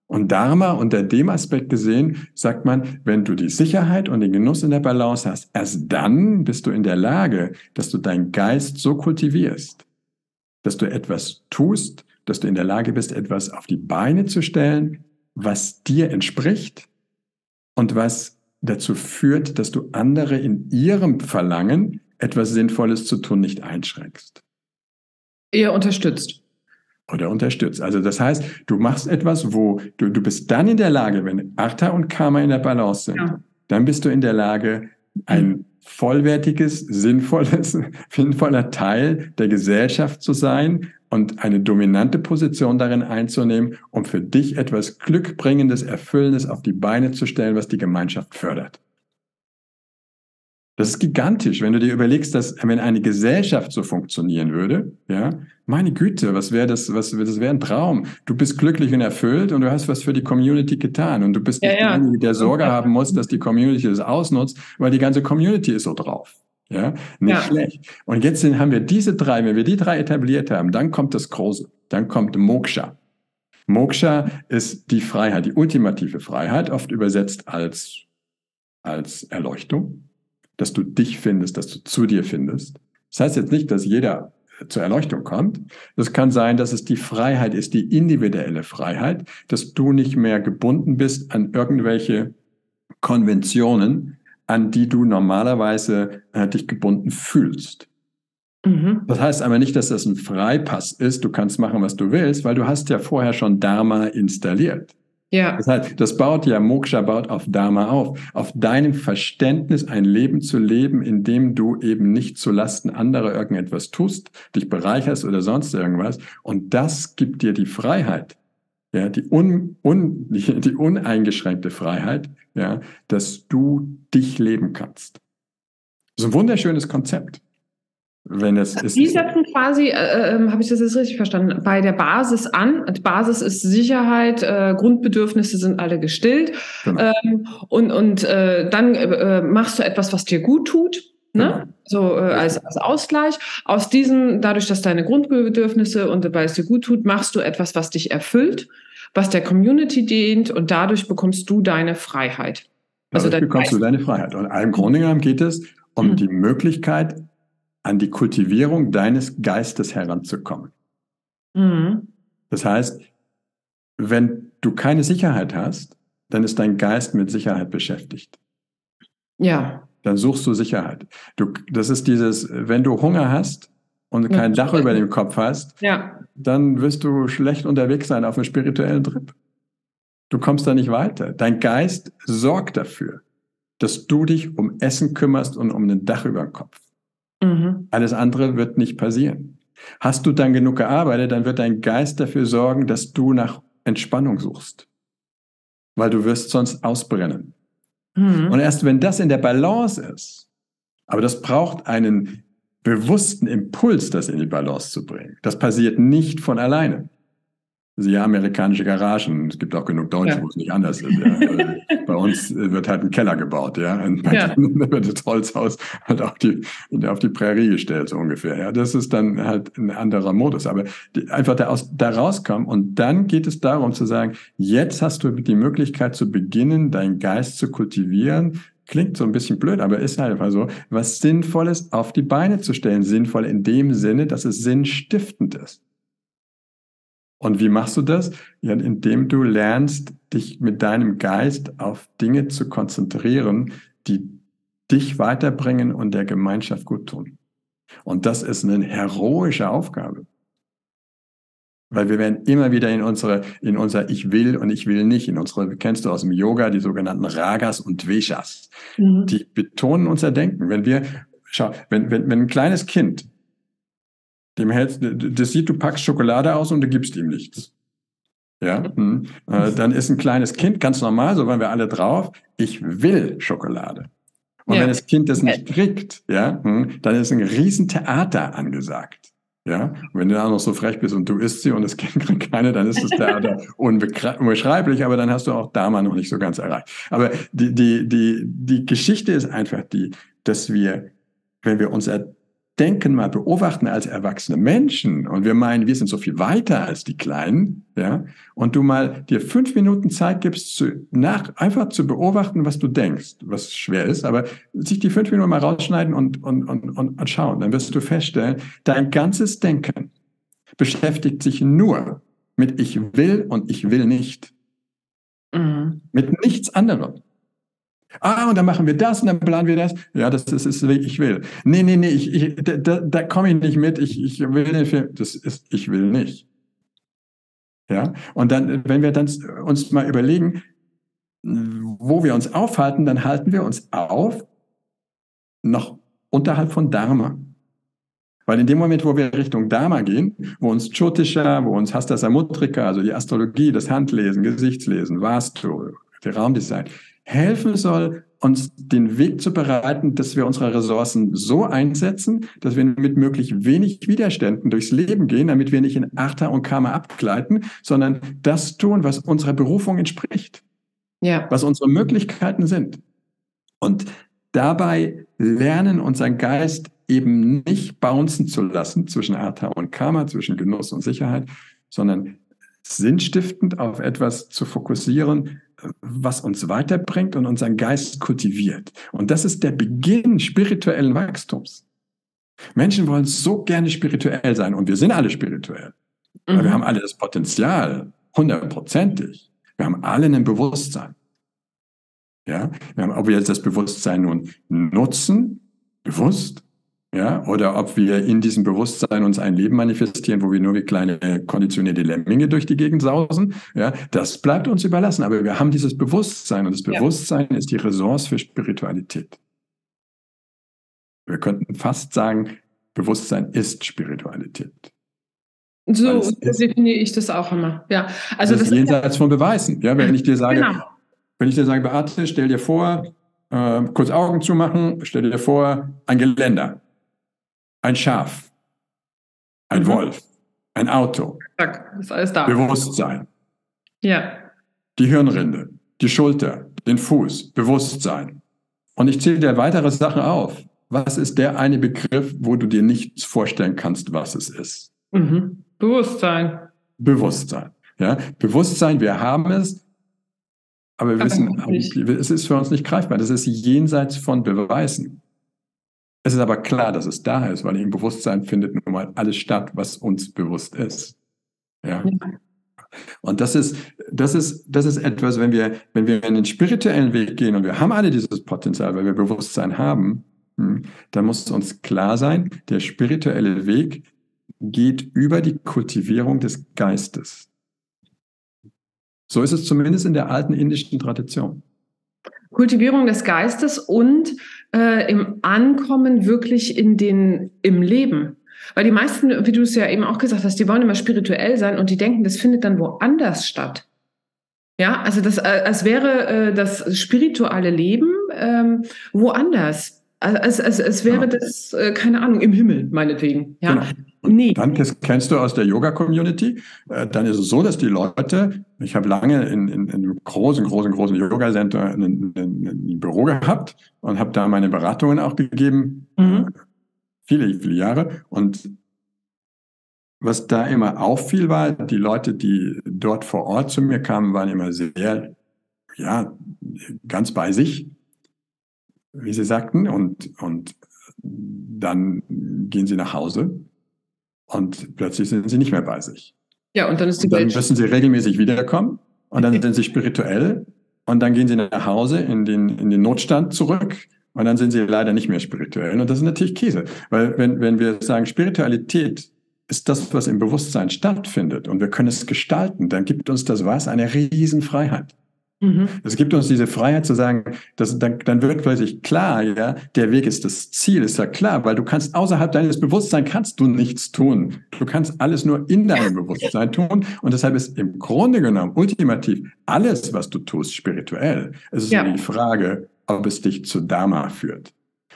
Und Dharma unter dem Aspekt gesehen, sagt man, wenn du die Sicherheit und den Genuss in der Balance hast, erst dann bist du in der Lage, dass du deinen Geist so kultivierst, dass du etwas tust, dass du in der Lage bist, etwas auf die Beine zu stellen, was dir entspricht und was dazu führt, dass du andere in ihrem Verlangen, etwas Sinnvolles zu tun, nicht einschränkst.
Eher unterstützt.
Oder unterstützt. Also das heißt, du machst etwas, wo du, du bist dann in der Lage, wenn Artha und Karma in der Balance sind, ja. dann bist du in der Lage, ein vollwertiges, sinnvolles, [LAUGHS] sinnvoller Teil der Gesellschaft zu sein und eine dominante Position darin einzunehmen, um für dich etwas Glückbringendes, Erfüllendes auf die Beine zu stellen, was die Gemeinschaft fördert. Das ist gigantisch, wenn du dir überlegst, dass wenn eine Gesellschaft so funktionieren würde, ja, meine Güte, was wäre das, was, das wäre ein Traum. Du bist glücklich und erfüllt und du hast was für die Community getan und du bist nicht ja, derjenige, der Sorge haben muss, dass die Community das ausnutzt, weil die ganze Community ist so drauf. Ja, nicht ja. schlecht. Und jetzt haben wir diese drei, wenn wir die drei etabliert haben, dann kommt das Große. Dann kommt Moksha. Moksha ist die Freiheit, die ultimative Freiheit, oft übersetzt als, als Erleuchtung dass du dich findest, dass du zu dir findest. Das heißt jetzt nicht, dass jeder zur Erleuchtung kommt. Es kann sein, dass es die Freiheit ist, die individuelle Freiheit, dass du nicht mehr gebunden bist an irgendwelche Konventionen, an die du normalerweise äh, dich gebunden fühlst. Mhm. Das heißt aber nicht, dass das ein Freipass ist, du kannst machen, was du willst, weil du hast ja vorher schon Dharma installiert. Ja. Das heißt, das baut ja, Moksha baut auf Dharma auf, auf deinem Verständnis, ein Leben zu leben, in dem du eben nicht zulasten anderer irgendetwas tust, dich bereicherst oder sonst irgendwas. Und das gibt dir die Freiheit, ja, die, un, un, die, [LAUGHS] die uneingeschränkte Freiheit, ja, dass du dich leben kannst. Das ist ein wunderschönes Konzept. Wenn es ist.
Die setzen quasi, äh, äh, habe ich das jetzt richtig verstanden, bei der Basis an. Die Basis ist Sicherheit, äh, Grundbedürfnisse sind alle gestillt. Genau. Ähm, und und äh, dann äh, machst du etwas, was dir gut tut. Ne? Genau. So äh, als, als Ausgleich. Aus diesem, dadurch, dass deine Grundbedürfnisse und weil es dir gut tut, machst du etwas, was dich erfüllt, was der Community dient und dadurch bekommst du deine Freiheit.
Also dadurch bekommst du deine Freiheit. Und im Grunde genommen geht es um mhm. die Möglichkeit, an die Kultivierung deines Geistes heranzukommen. Mhm. Das heißt, wenn du keine Sicherheit hast, dann ist dein Geist mit Sicherheit beschäftigt.
Ja.
Dann suchst du Sicherheit. Du, das ist dieses, wenn du Hunger hast und kein ja. Dach über dem Kopf hast, ja. dann wirst du schlecht unterwegs sein auf einem spirituellen Trip. Du kommst da nicht weiter. Dein Geist sorgt dafür, dass du dich um Essen kümmerst und um ein Dach über dem Kopf. Mhm. Alles andere wird nicht passieren. Hast du dann genug gearbeitet, dann wird dein Geist dafür sorgen, dass du nach Entspannung suchst. Weil du wirst sonst ausbrennen. Mhm. Und erst wenn das in der Balance ist, aber das braucht einen bewussten Impuls, das in die Balance zu bringen. Das passiert nicht von alleine. Siehe amerikanische Garagen. Es gibt auch genug Deutsche, ja. wo es nicht anders ist. Ja. Also bei uns wird halt ein Keller gebaut, ja. Und bei ja. [LAUGHS] wird das Holzhaus halt auf die, auf die Prärie gestellt, so ungefähr. Ja. Das ist dann halt ein anderer Modus. Aber die, einfach da, aus, da rauskommen und dann geht es darum zu sagen, jetzt hast du die Möglichkeit zu beginnen, deinen Geist zu kultivieren, klingt so ein bisschen blöd, aber ist halt einfach so, was Sinnvolles auf die Beine zu stellen. Sinnvoll in dem Sinne, dass es sinnstiftend ist. Und wie machst du das? Ja, indem du lernst, dich mit deinem Geist auf Dinge zu konzentrieren, die dich weiterbringen und der Gemeinschaft gut tun. Und das ist eine heroische Aufgabe. Weil wir werden immer wieder in unsere, in unser Ich will und ich will nicht, in unsere, kennst du aus dem Yoga, die sogenannten Ragas und Dveshas. Mhm. Die betonen unser Denken. Wenn wir, schau, wenn, wenn, wenn ein kleines Kind dem hältst, das sieht, du packst Schokolade aus und du gibst ihm nichts. Ja, hm. äh, dann ist ein kleines Kind ganz normal, so waren wir alle drauf. Ich will Schokolade. Und ja. wenn das Kind das nicht kriegt, ja, hm, dann ist ein Riesentheater angesagt. Ja, und wenn du dann noch so frech bist und du isst sie und das Kind kriegt keine, dann ist das Theater [LAUGHS] unbeschreiblich, aber dann hast du auch Dama noch nicht so ganz erreicht. Aber die, die, die, die Geschichte ist einfach die, dass wir, wenn wir uns denken, mal beobachten als erwachsene Menschen und wir meinen, wir sind so viel weiter als die Kleinen, ja, und du mal dir fünf Minuten Zeit gibst, zu, nach, einfach zu beobachten, was du denkst, was schwer ist, aber sich die fünf Minuten mal rausschneiden und, und, und, und, und schauen, dann wirst du feststellen, dein ganzes Denken beschäftigt sich nur mit ich will und ich will nicht. Mhm. Mit nichts anderem. Ah, und dann machen wir das und dann planen wir das. Ja, das, das ist, ich will. Nee, nee, nee, ich, ich, da, da komme ich nicht mit. Ich, ich will den Film. Das ist, ich will nicht. Ja, und dann, wenn wir dann uns mal überlegen, wo wir uns aufhalten, dann halten wir uns auf noch unterhalb von Dharma. Weil in dem Moment, wo wir Richtung Dharma gehen, wo uns Chotisha, wo uns Hasta Samutrika, also die Astrologie, das Handlesen, Gesichtslesen, Vastu, der Raumdesign, helfen soll, uns den Weg zu bereiten, dass wir unsere Ressourcen so einsetzen, dass wir mit möglichst wenig Widerständen durchs Leben gehen, damit wir nicht in Artha und Karma abgleiten, sondern das tun, was unserer Berufung entspricht. Ja. Was unsere Möglichkeiten sind. Und dabei lernen, unseren Geist eben nicht bouncen zu lassen zwischen Artha und Karma, zwischen Genuss und Sicherheit, sondern sinnstiftend auf etwas zu fokussieren, was uns weiterbringt und unseren Geist kultiviert. Und das ist der Beginn spirituellen Wachstums. Menschen wollen so gerne spirituell sein und wir sind alle spirituell. Mhm. Wir haben alle das Potenzial, hundertprozentig. Wir haben alle ein Bewusstsein. Ja, wir haben, ob wir jetzt das Bewusstsein nun nutzen, bewusst, ja, oder ob wir in diesem Bewusstsein uns ein Leben manifestieren, wo wir nur wie kleine konditionierte Lemminge durch die Gegend sausen, ja, das bleibt uns überlassen. Aber wir haben dieses Bewusstsein und das Bewusstsein ja. ist die Ressource für Spiritualität. Wir könnten fast sagen, Bewusstsein ist Spiritualität.
So definiere ich das auch immer. Ja,
also das, das ist jenseits von Beweisen. Ja, wenn ich dir sage, genau. wenn ich dir sage, Beate, stell dir vor, äh, kurz Augen zumachen, stell dir vor, ein Geländer ein Schaf, ein mhm. Wolf, ein Auto.
Zack, ist alles da.
Bewusstsein.
Ja.
Die Hirnrinde, die Schulter, den Fuß, Bewusstsein. Und ich zähle dir weitere Sachen auf. Was ist der eine Begriff, wo du dir nichts vorstellen kannst, was es ist?
Mhm. Bewusstsein.
Bewusstsein. Ja, Bewusstsein, wir haben es, aber wir wissen, es ist für uns nicht greifbar. Das ist jenseits von Beweisen. Es ist aber klar, dass es da ist, weil im Bewusstsein findet nun mal alles statt, was uns bewusst ist. Ja. Und das ist, das ist, das ist etwas, wenn wir, wenn wir in den spirituellen Weg gehen und wir haben alle dieses Potenzial, weil wir Bewusstsein haben, hm, dann muss uns klar sein, der spirituelle Weg geht über die Kultivierung des Geistes. So ist es zumindest in der alten indischen Tradition.
Kultivierung des Geistes und äh, im Ankommen wirklich in den, im Leben. Weil die meisten, wie du es ja eben auch gesagt hast, die wollen immer spirituell sein und die denken, das findet dann woanders statt. Ja, also das, äh, als wäre äh, das spirituelle Leben ähm, woanders. Also, es, es wäre genau. das, äh, keine Ahnung, im Himmel, meinetwegen. Ja. Genau.
Nee. Dann kennst du aus der Yoga-Community. Äh, dann ist es so, dass die Leute, ich habe lange in, in, in einem großen, großen, großen Yoga-Center ein, ein, ein, Büro gehabt und habe da meine Beratungen auch gegeben. Mhm. Viele, viele Jahre. Und was da immer auffiel, war, die Leute, die dort vor Ort zu mir kamen, waren immer sehr, ja, ganz bei sich wie Sie sagten, und, und dann gehen Sie nach Hause und plötzlich sind Sie nicht mehr bei sich.
Ja, und dann ist die
und Dann Welt müssen Sie regelmäßig wiederkommen und dann sind Sie spirituell und dann gehen Sie nach Hause in den, in den Notstand zurück und dann sind Sie leider nicht mehr spirituell. Und das ist natürlich Käse, weil wenn, wenn wir sagen, Spiritualität ist das, was im Bewusstsein stattfindet und wir können es gestalten, dann gibt uns das was? Eine Riesenfreiheit. Mhm. Es gibt uns diese Freiheit zu sagen, dass dann, dann wird plötzlich klar, ja, der Weg ist das Ziel, ist ja klar, weil du kannst außerhalb deines Bewusstseins kannst du nichts tun. Du kannst alles nur in deinem Bewusstsein tun und deshalb ist im Grunde genommen ultimativ alles, was du tust, spirituell. Es ist ja. nur die Frage, ob es dich zu Dharma führt.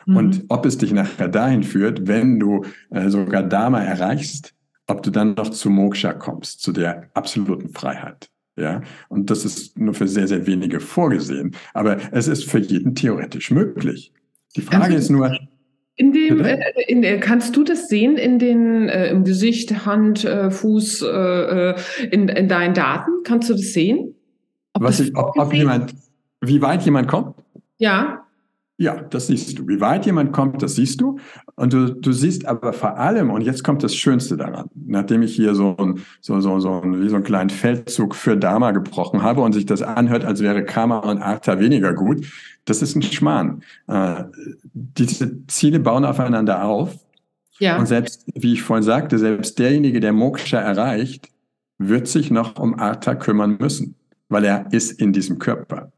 Mhm. Und ob es dich nachher dahin führt, wenn du äh, sogar Dharma erreichst, ob du dann noch zu Moksha kommst, zu der absoluten Freiheit. Ja, und das ist nur für sehr, sehr wenige vorgesehen. Aber es ist für jeden theoretisch möglich. Die Frage ist nur,
in dem, äh, in, äh, kannst du das sehen in den, äh, im Gesicht, Hand, äh, Fuß, äh, in, in deinen Daten? Kannst du das sehen?
Ob Was das ich, ob, ob jemand, wie weit jemand kommt?
Ja.
Ja, das siehst du. Wie weit jemand kommt, das siehst du. Und du, du siehst aber vor allem, und jetzt kommt das Schönste daran, nachdem ich hier so, ein, so, so, so, ein, wie so einen kleinen Feldzug für Dharma gebrochen habe und sich das anhört, als wäre Karma und Artha weniger gut, das ist ein Schmarrn. Äh, diese Ziele bauen aufeinander auf. Ja. Und selbst, wie ich vorhin sagte, selbst derjenige, der Moksha erreicht, wird sich noch um Artha kümmern müssen, weil er ist in diesem Körper.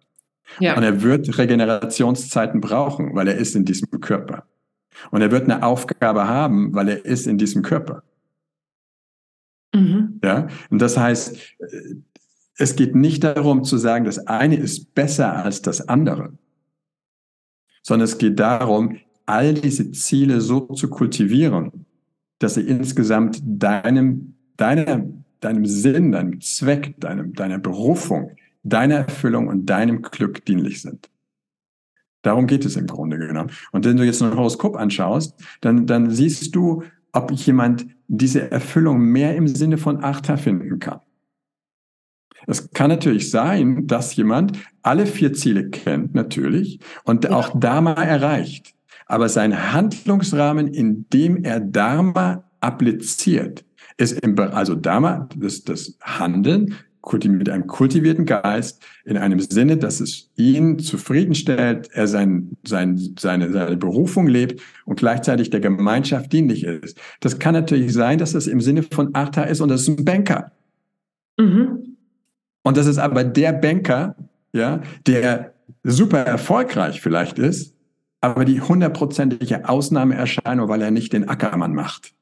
Ja. Und er wird Regenerationszeiten brauchen, weil er ist in diesem Körper. Und er wird eine Aufgabe haben, weil er ist in diesem Körper. Mhm. Ja, und das heißt, es geht nicht darum zu sagen, das eine ist besser als das andere, sondern es geht darum, all diese Ziele so zu kultivieren, dass sie insgesamt deinem, deiner, deinem Sinn, deinem Zweck, deinem, deiner Berufung, deiner Erfüllung und deinem Glück dienlich sind. Darum geht es im Grunde genommen. Und wenn du jetzt ein Horoskop anschaust, dann, dann siehst du, ob jemand diese Erfüllung mehr im Sinne von Artha finden kann. Es kann natürlich sein, dass jemand alle vier Ziele kennt, natürlich, und ja. auch Dharma erreicht. Aber sein Handlungsrahmen, in dem er Dharma appliziert, ist im, also Dharma, das, das Handeln, mit einem kultivierten Geist in einem Sinne, dass es ihn zufriedenstellt, er sein, sein, seine, seine Berufung lebt und gleichzeitig der Gemeinschaft dienlich ist. Das kann natürlich sein, dass das im Sinne von Artha ist und das ist ein Banker. Mhm. Und das ist aber der Banker, ja, der super erfolgreich vielleicht ist, aber die hundertprozentige Ausnahmeerscheinung, weil er nicht den Ackermann macht.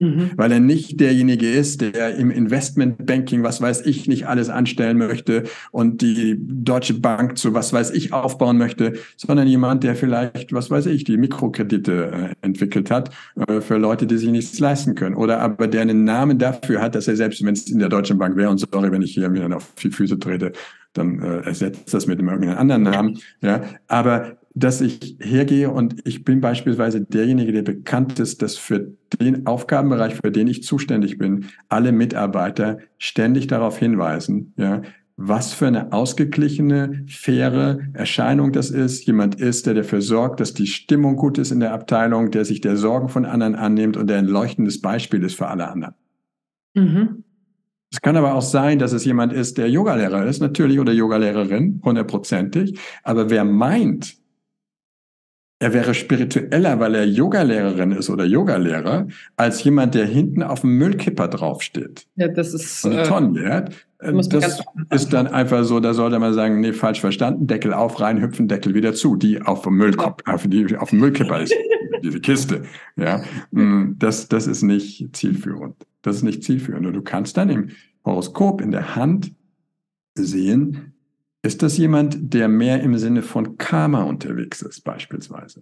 Mhm. Weil er nicht derjenige ist, der im Investmentbanking, was weiß ich, nicht alles anstellen möchte und die Deutsche Bank zu was weiß ich aufbauen möchte, sondern jemand, der vielleicht, was weiß ich, die Mikrokredite äh, entwickelt hat äh, für Leute, die sich nichts leisten können. Oder aber der einen Namen dafür hat, dass er selbst, wenn es in der Deutschen Bank wäre, und sorry, wenn ich hier mir auf die Füße trete, dann äh, ersetzt das mit einem irgendeinen anderen Namen. Ja, aber dass ich hergehe und ich bin beispielsweise derjenige, der bekannt ist, dass für den Aufgabenbereich, für den ich zuständig bin, alle Mitarbeiter ständig darauf hinweisen, ja, was für eine ausgeglichene, faire Erscheinung das ist. Jemand ist, der dafür sorgt, dass die Stimmung gut ist in der Abteilung, der sich der Sorgen von anderen annimmt und der ein leuchtendes Beispiel ist für alle anderen. Mhm. Es kann aber auch sein, dass es jemand ist, der Yogalehrer ist, natürlich, oder Yogalehrerin, hundertprozentig. Aber wer meint, er wäre spiritueller, weil er Yogalehrerin ist oder Yogalehrer, als jemand, der hinten auf dem Müllkipper draufsteht.
Ja, das ist.
Und eine Tonne. Äh, das ist dann einfach so, da sollte man sagen, nee, falsch verstanden, Deckel auf, rein, hüpfen, Deckel wieder zu, die auf dem Müllkopf, die auf dem Müllkipper ist, diese Kiste. Ja, mm, das, das ist nicht zielführend. Das ist nicht zielführend. Und du kannst dann im Horoskop in der Hand sehen, ist das jemand, der mehr im Sinne von Karma unterwegs ist, beispielsweise?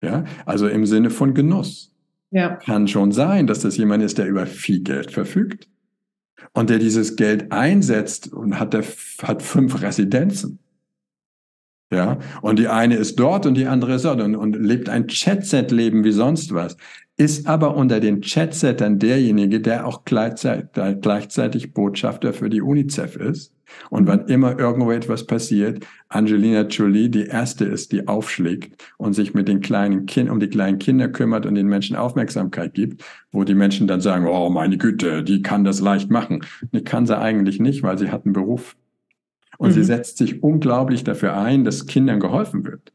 Ja, also im Sinne von Genuss. Ja. Kann schon sein, dass das jemand ist, der über viel Geld verfügt und der dieses Geld einsetzt und hat, der, hat fünf Residenzen. Ja, und die eine ist dort und die andere ist dort und, und lebt ein Chatset-Leben wie sonst was. Ist aber unter den Chatsettern derjenige, der auch gleichzeitig, gleichzeitig Botschafter für die UNICEF ist und wann immer irgendwo etwas passiert, Angelina Jolie die erste ist, die aufschlägt und sich mit den kleinen Kindern, um die kleinen Kinder kümmert und den Menschen Aufmerksamkeit gibt, wo die Menschen dann sagen, oh meine Güte, die kann das leicht machen. Die kann sie eigentlich nicht, weil sie hat einen Beruf. Und mhm. sie setzt sich unglaublich dafür ein, dass Kindern geholfen wird.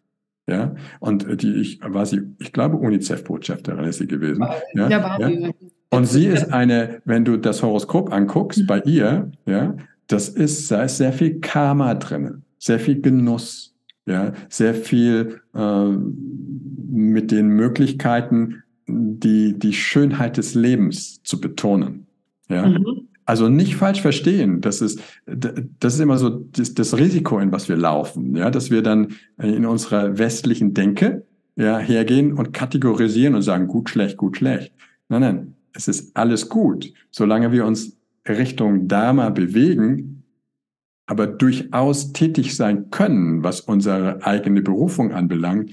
Ja, und die, ich war sie, ich glaube, UNICEF-Botschafterin ist sie gewesen. Ja, ja, war ja. Und sie ist eine, wenn du das Horoskop anguckst, bei ihr, ja, das ist, da ist sehr viel Karma drin, sehr viel Genuss, ja, sehr viel äh, mit den Möglichkeiten, die, die Schönheit des Lebens zu betonen. Ja. Mhm. Also nicht falsch verstehen, das ist, das ist immer so das, das, Risiko, in was wir laufen, ja, dass wir dann in unserer westlichen Denke ja, hergehen und kategorisieren und sagen, gut, schlecht, gut, schlecht. Nein, nein, es ist alles gut, solange wir uns Richtung Dharma bewegen, aber durchaus tätig sein können, was unsere eigene Berufung anbelangt,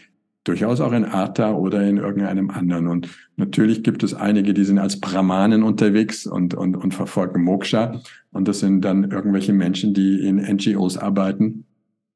durchaus auch in Artha oder in irgendeinem anderen. Und natürlich gibt es einige, die sind als Brahmanen unterwegs und, und, und verfolgen Moksha. Und das sind dann irgendwelche Menschen, die in NGOs arbeiten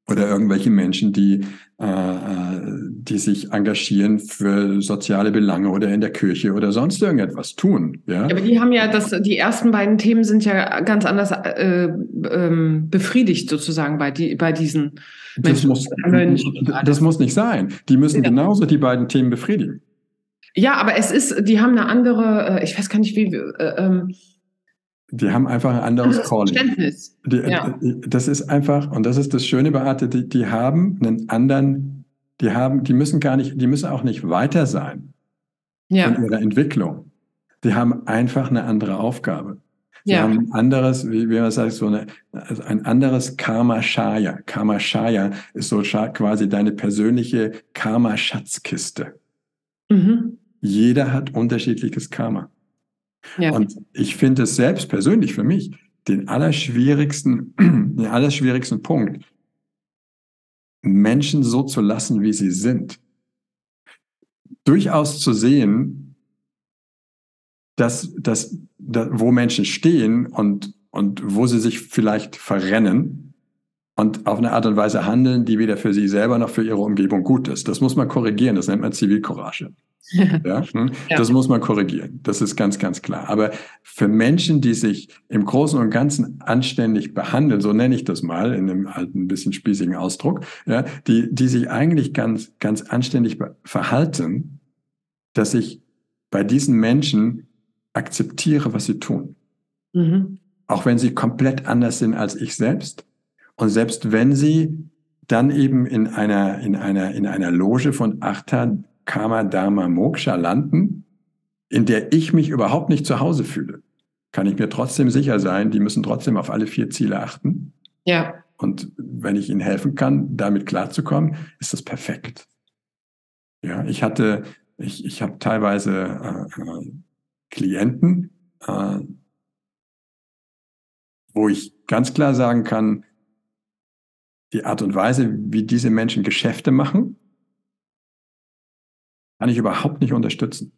oder irgendwelche Menschen, die, äh, äh, die sich engagieren für soziale Belange oder in der Kirche oder sonst irgendetwas tun. Ja?
Aber die haben ja das, die ersten beiden Themen sind ja ganz anders äh, ähm, befriedigt sozusagen bei, die, bei diesen
das Menschen. Muss, das muss nicht sein. Die müssen ja. genauso die beiden Themen befriedigen.
Ja, aber es ist, die haben eine andere, äh, ich weiß gar nicht, wie, äh, ähm,
die haben einfach ein anderes [LAUGHS] Calling. Verständnis. Die, ja. Das ist einfach, und das ist das Schöne bei Arte, die, die haben einen anderen, die haben, die müssen gar nicht, die müssen auch nicht weiter sein ja. in ihrer Entwicklung. Die haben einfach eine andere Aufgabe. Sie ja. haben ein anderes, wie, wie man sagt, so eine, also ein anderes Karma Shaya. Karma Shaya ist so quasi deine persönliche Karma-Schatzkiste. Mhm. Jeder hat unterschiedliches Karma. Ja. Und ich finde es selbst persönlich für mich den allerschwierigsten, [CLEARS THROAT] den allerschwierigsten Punkt, Menschen so zu lassen, wie sie sind. Durchaus zu sehen, dass, dass, dass wo Menschen stehen und, und wo sie sich vielleicht verrennen und auf eine Art und Weise handeln, die weder für sie selber noch für ihre Umgebung gut ist. Das muss man korrigieren, das nennt man Zivilcourage. [LAUGHS] Ja? Hm? ja? Das muss man korrigieren. Das ist ganz, ganz klar. Aber für Menschen, die sich im Großen und Ganzen anständig behandeln, so nenne ich das mal in einem alten, bisschen spießigen Ausdruck, ja, die, die sich eigentlich ganz, ganz anständig verhalten, dass ich bei diesen Menschen akzeptiere, was sie tun. Mhm. Auch wenn sie komplett anders sind als ich selbst. Und selbst wenn sie dann eben in einer, in einer, in einer Loge von Achter Karma, Dharma, Moksha landen, in der ich mich überhaupt nicht zu Hause fühle, kann ich mir trotzdem sicher sein, die müssen trotzdem auf alle vier Ziele achten.
Ja.
Und wenn ich ihnen helfen kann, damit klarzukommen, ist das perfekt. Ja, ich hatte, ich, ich habe teilweise äh, äh, Klienten, äh, wo ich ganz klar sagen kann, die Art und Weise, wie diese Menschen Geschäfte machen, kann ich überhaupt nicht unterstützen.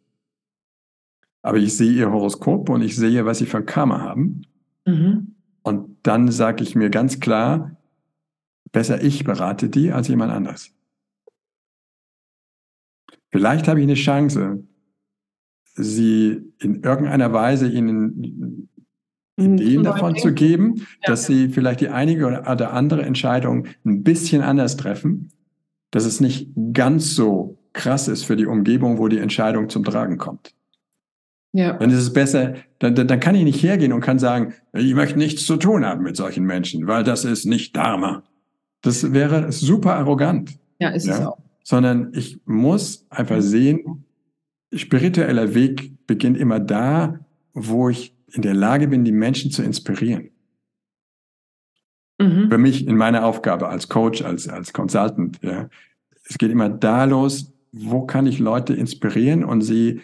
Aber ich sehe ihr Horoskop und ich sehe, was sie für ein Karma haben. Mhm. Und dann sage ich mir ganz klar, besser ich berate die als jemand anders. Vielleicht habe ich eine Chance, sie in irgendeiner Weise ihnen Ideen davon zu geben, dass sie vielleicht die einige oder andere Entscheidung ein bisschen anders treffen, dass es nicht ganz so krass ist für die Umgebung, wo die Entscheidung zum Tragen kommt. Ja. Dann ist es besser, dann, dann kann ich nicht hergehen und kann sagen, ich möchte nichts zu tun haben mit solchen Menschen, weil das ist nicht Dharma. Das wäre super arrogant.
Ja, ist ja? es auch.
Sondern ich muss einfach sehen, spiritueller Weg beginnt immer da, wo ich in der Lage bin, die Menschen zu inspirieren. Mhm. Für mich in meiner Aufgabe als Coach, als, als Consultant, ja. Es geht immer da los, wo kann ich Leute inspirieren und sie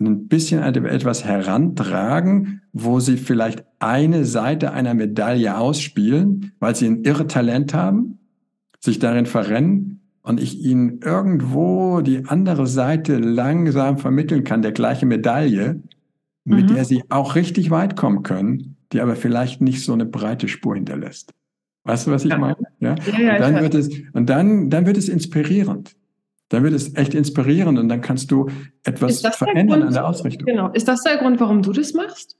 ein bisschen etwas herantragen, wo sie vielleicht eine Seite einer Medaille ausspielen, weil sie ein irre Talent haben, sich darin verrennen und ich ihnen irgendwo die andere Seite langsam vermitteln kann, der gleiche Medaille, mit mhm. der sie auch richtig weit kommen können, die aber vielleicht nicht so eine breite Spur hinterlässt. Weißt du, was ich ja. meine? Ja? ja, ja und dann wird es, und dann, dann wird es inspirierend dann wird es echt inspirierend und dann kannst du etwas verändern Grund, an der Ausrichtung.
Genau. Ist das der Grund, warum du das machst?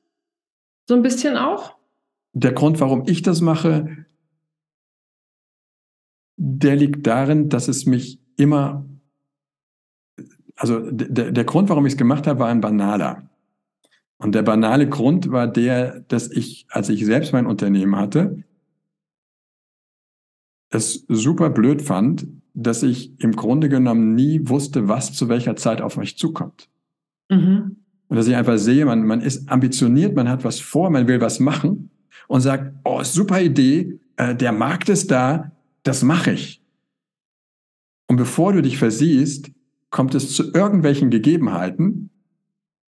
So ein bisschen auch?
Der Grund, warum ich das mache, der liegt darin, dass es mich immer, also der, der Grund, warum ich es gemacht habe, war ein banaler. Und der banale Grund war der, dass ich, als ich selbst mein Unternehmen hatte, es super blöd fand, dass ich im Grunde genommen nie wusste, was zu welcher Zeit auf mich zukommt. Mhm. Und dass ich einfach sehe, man, man ist ambitioniert, man hat was vor, man will was machen und sagt, oh, super Idee, äh, der Markt ist da, das mache ich. Und bevor du dich versiehst, kommt es zu irgendwelchen Gegebenheiten,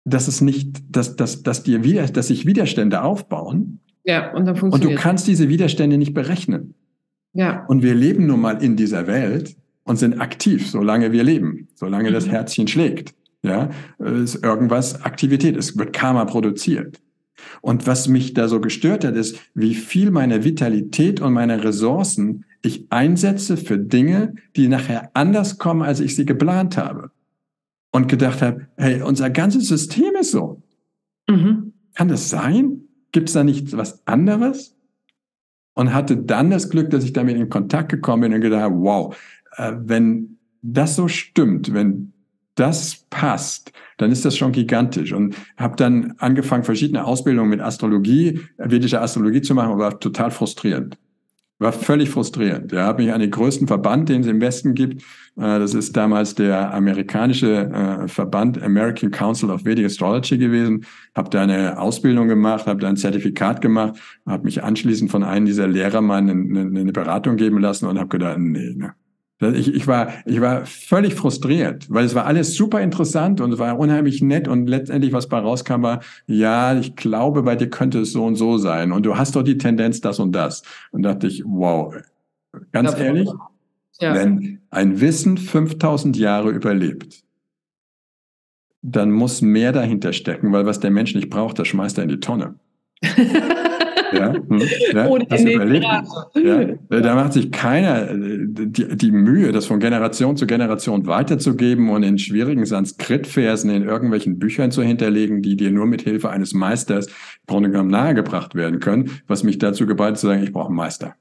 dass es nicht, dass, dass, dass dir wieder, dass sich Widerstände aufbauen.
Ja, und dann
funktioniert. Und du kannst diese Widerstände nicht berechnen.
Ja.
Und wir leben nun mal in dieser Welt und sind aktiv, solange wir leben, solange mhm. das Herzchen schlägt. Ja, ist irgendwas Aktivität, es wird Karma produziert. Und was mich da so gestört hat, ist, wie viel meiner Vitalität und meiner Ressourcen ich einsetze für Dinge, die nachher anders kommen, als ich sie geplant habe. Und gedacht habe, hey, unser ganzes System ist so. Mhm. Kann das sein? Gibt es da nicht was anderes? Und hatte dann das Glück, dass ich damit in Kontakt gekommen bin und gedacht habe, wow, äh, wenn das so stimmt, wenn das passt, dann ist das schon gigantisch. Und habe dann angefangen, verschiedene Ausbildungen mit Astrologie, vedischer Astrologie zu machen, aber war total frustrierend. War völlig frustrierend. Ja, habe mich an den größten Verband, den es im Westen gibt. Äh, das ist damals der amerikanische äh, Verband American Council of Vedic Astrology gewesen. Habe da eine Ausbildung gemacht, habe da ein Zertifikat gemacht, habe mich anschließend von einem dieser Lehrer mal eine, eine Beratung geben lassen und habe gedacht, nee, ne, ich, ich, war, ich war völlig frustriert, weil es war alles super interessant und es war unheimlich nett und letztendlich, was bei rauskam, war, ja, ich glaube, bei dir könnte es so und so sein und du hast doch die Tendenz das und das. Und dachte ich, wow, ganz ja, ehrlich, ja. wenn ein Wissen 5000 Jahre überlebt, dann muss mehr dahinter stecken, weil was der Mensch nicht braucht, das schmeißt er in die Tonne. [LAUGHS] Ja, hm, ja, Oder hast überlegt. Ja, da macht sich keiner äh, die, die Mühe, das von Generation zu Generation weiterzugeben und in schwierigen Sanskrit-Versen in irgendwelchen Büchern zu hinterlegen, die dir nur mit Hilfe eines Meisters im Grunde genommen nahegebracht werden können, was mich dazu gebracht hat zu sagen, ich brauche einen Meister.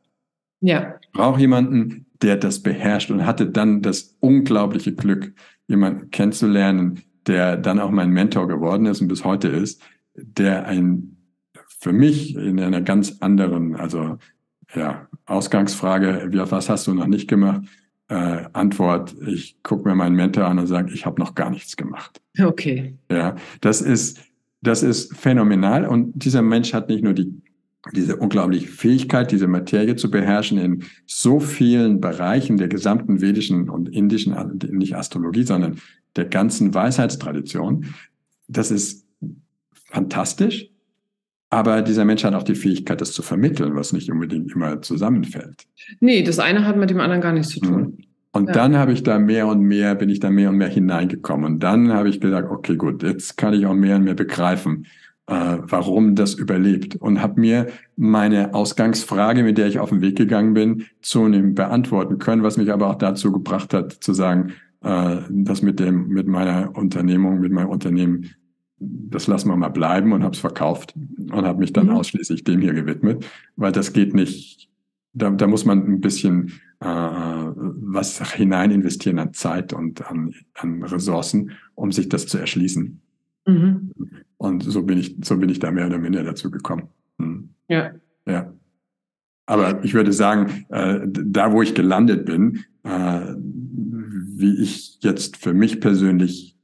Ja. Ich brauche jemanden, der das beherrscht und hatte dann das unglaubliche Glück, jemanden kennenzulernen, der dann auch mein Mentor geworden ist und bis heute ist, der ein für mich in einer ganz anderen, also ja, Ausgangsfrage, was hast du noch nicht gemacht? Äh, Antwort, ich gucke mir meinen Mentor an und sage, ich habe noch gar nichts gemacht.
Okay.
Ja, das ist, das ist phänomenal und dieser Mensch hat nicht nur die, diese unglaubliche Fähigkeit, diese Materie zu beherrschen in so vielen Bereichen der gesamten vedischen und indischen, nicht Astrologie, sondern der ganzen Weisheitstradition. Das ist fantastisch. Aber dieser Mensch hat auch die Fähigkeit, das zu vermitteln, was nicht unbedingt immer zusammenfällt.
Nee, das eine hat mit dem anderen gar nichts zu tun. Mhm.
Und ja. dann habe ich da mehr und mehr, bin ich da mehr und mehr hineingekommen. Und dann habe ich gesagt, okay, gut, jetzt kann ich auch mehr und mehr begreifen, äh, warum das überlebt. Und habe mir meine Ausgangsfrage, mit der ich auf den Weg gegangen bin, zunehmend beantworten können, was mich aber auch dazu gebracht hat, zu sagen, äh, das mit dem, mit meiner Unternehmung, mit meinem Unternehmen das lassen wir mal bleiben und habe es verkauft und habe mich dann mhm. ausschließlich dem hier gewidmet, weil das geht nicht. Da, da muss man ein bisschen äh, was hinein investieren an Zeit und an, an Ressourcen, um sich das zu erschließen. Mhm. Und so bin ich, so bin ich da mehr oder minder dazu gekommen. Mhm. Ja. Ja. Aber ich würde sagen, äh, da wo ich gelandet bin, äh, wie ich jetzt für mich persönlich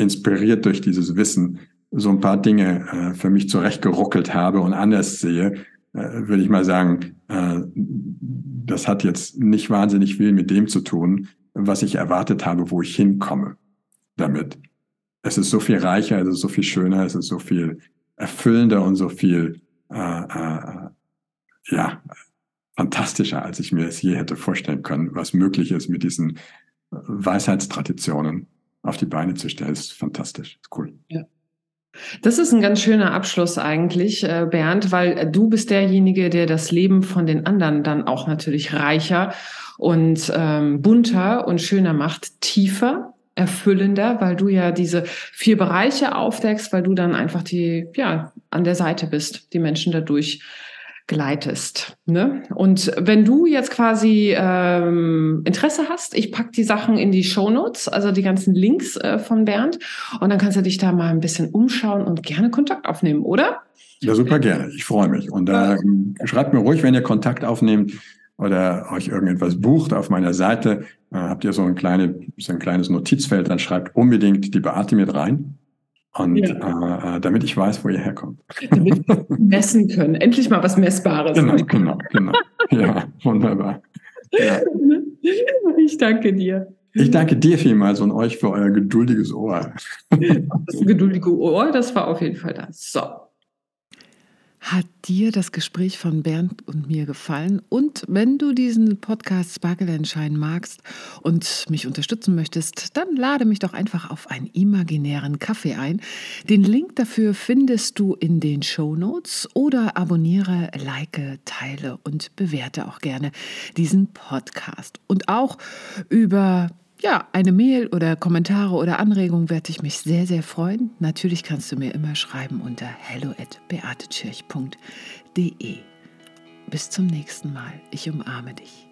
inspiriert durch dieses Wissen so ein paar Dinge äh, für mich zurechtgeruckelt habe und anders sehe, äh, würde ich mal sagen, äh, das hat jetzt nicht wahnsinnig viel mit dem zu tun, was ich erwartet habe, wo ich hinkomme damit. Es ist so viel reicher, es ist so viel schöner, es ist so viel erfüllender und so viel äh, äh, ja fantastischer, als ich mir es je hätte vorstellen können, was möglich ist mit diesen Weisheitstraditionen auf die Beine zu stellen, ist fantastisch, ist cool.
Ja. Das ist ein ganz schöner Abschluss eigentlich, äh, Bernd, weil du bist derjenige, der das Leben von den anderen dann auch natürlich reicher und ähm, bunter und schöner macht, tiefer, erfüllender, weil du ja diese vier Bereiche aufdeckst, weil du dann einfach die, ja, an der Seite bist, die Menschen dadurch gleitest. Ne? Und wenn du jetzt quasi ähm, Interesse hast, ich pack die Sachen in die Show Notes, also die ganzen Links äh, von Bernd, und dann kannst du dich da mal ein bisschen umschauen und gerne Kontakt aufnehmen, oder?
Ja, super gerne. Ich freue mich. Und äh, schreibt mir ruhig, wenn ihr Kontakt aufnehmt oder euch irgendetwas bucht auf meiner Seite, äh, habt ihr so ein, kleine, so ein kleines Notizfeld, dann schreibt unbedingt die Beate mit rein. Und ja. äh, damit ich weiß, wo ihr herkommt. Damit wir [LAUGHS]
messen können. Endlich mal was Messbares.
Genau, genau, genau. Ja, wunderbar. Ja.
Ich danke dir.
Ich danke dir vielmals und euch für euer geduldiges Ohr.
Das geduldige Ohr, das war auf jeden Fall das. So.
Hat dir das Gespräch von Bernd und mir gefallen? Und wenn du diesen Podcast Sparkle Shine magst und mich unterstützen möchtest, dann lade mich doch einfach auf einen imaginären Kaffee ein. Den Link dafür findest du in den Show Notes oder abonniere, like, teile und bewerte auch gerne diesen Podcast. Und auch über ja, eine Mail oder Kommentare oder Anregungen werde ich mich sehr, sehr freuen. Natürlich kannst du mir immer schreiben unter hello@beatekirch.de. Bis zum nächsten Mal. Ich umarme dich.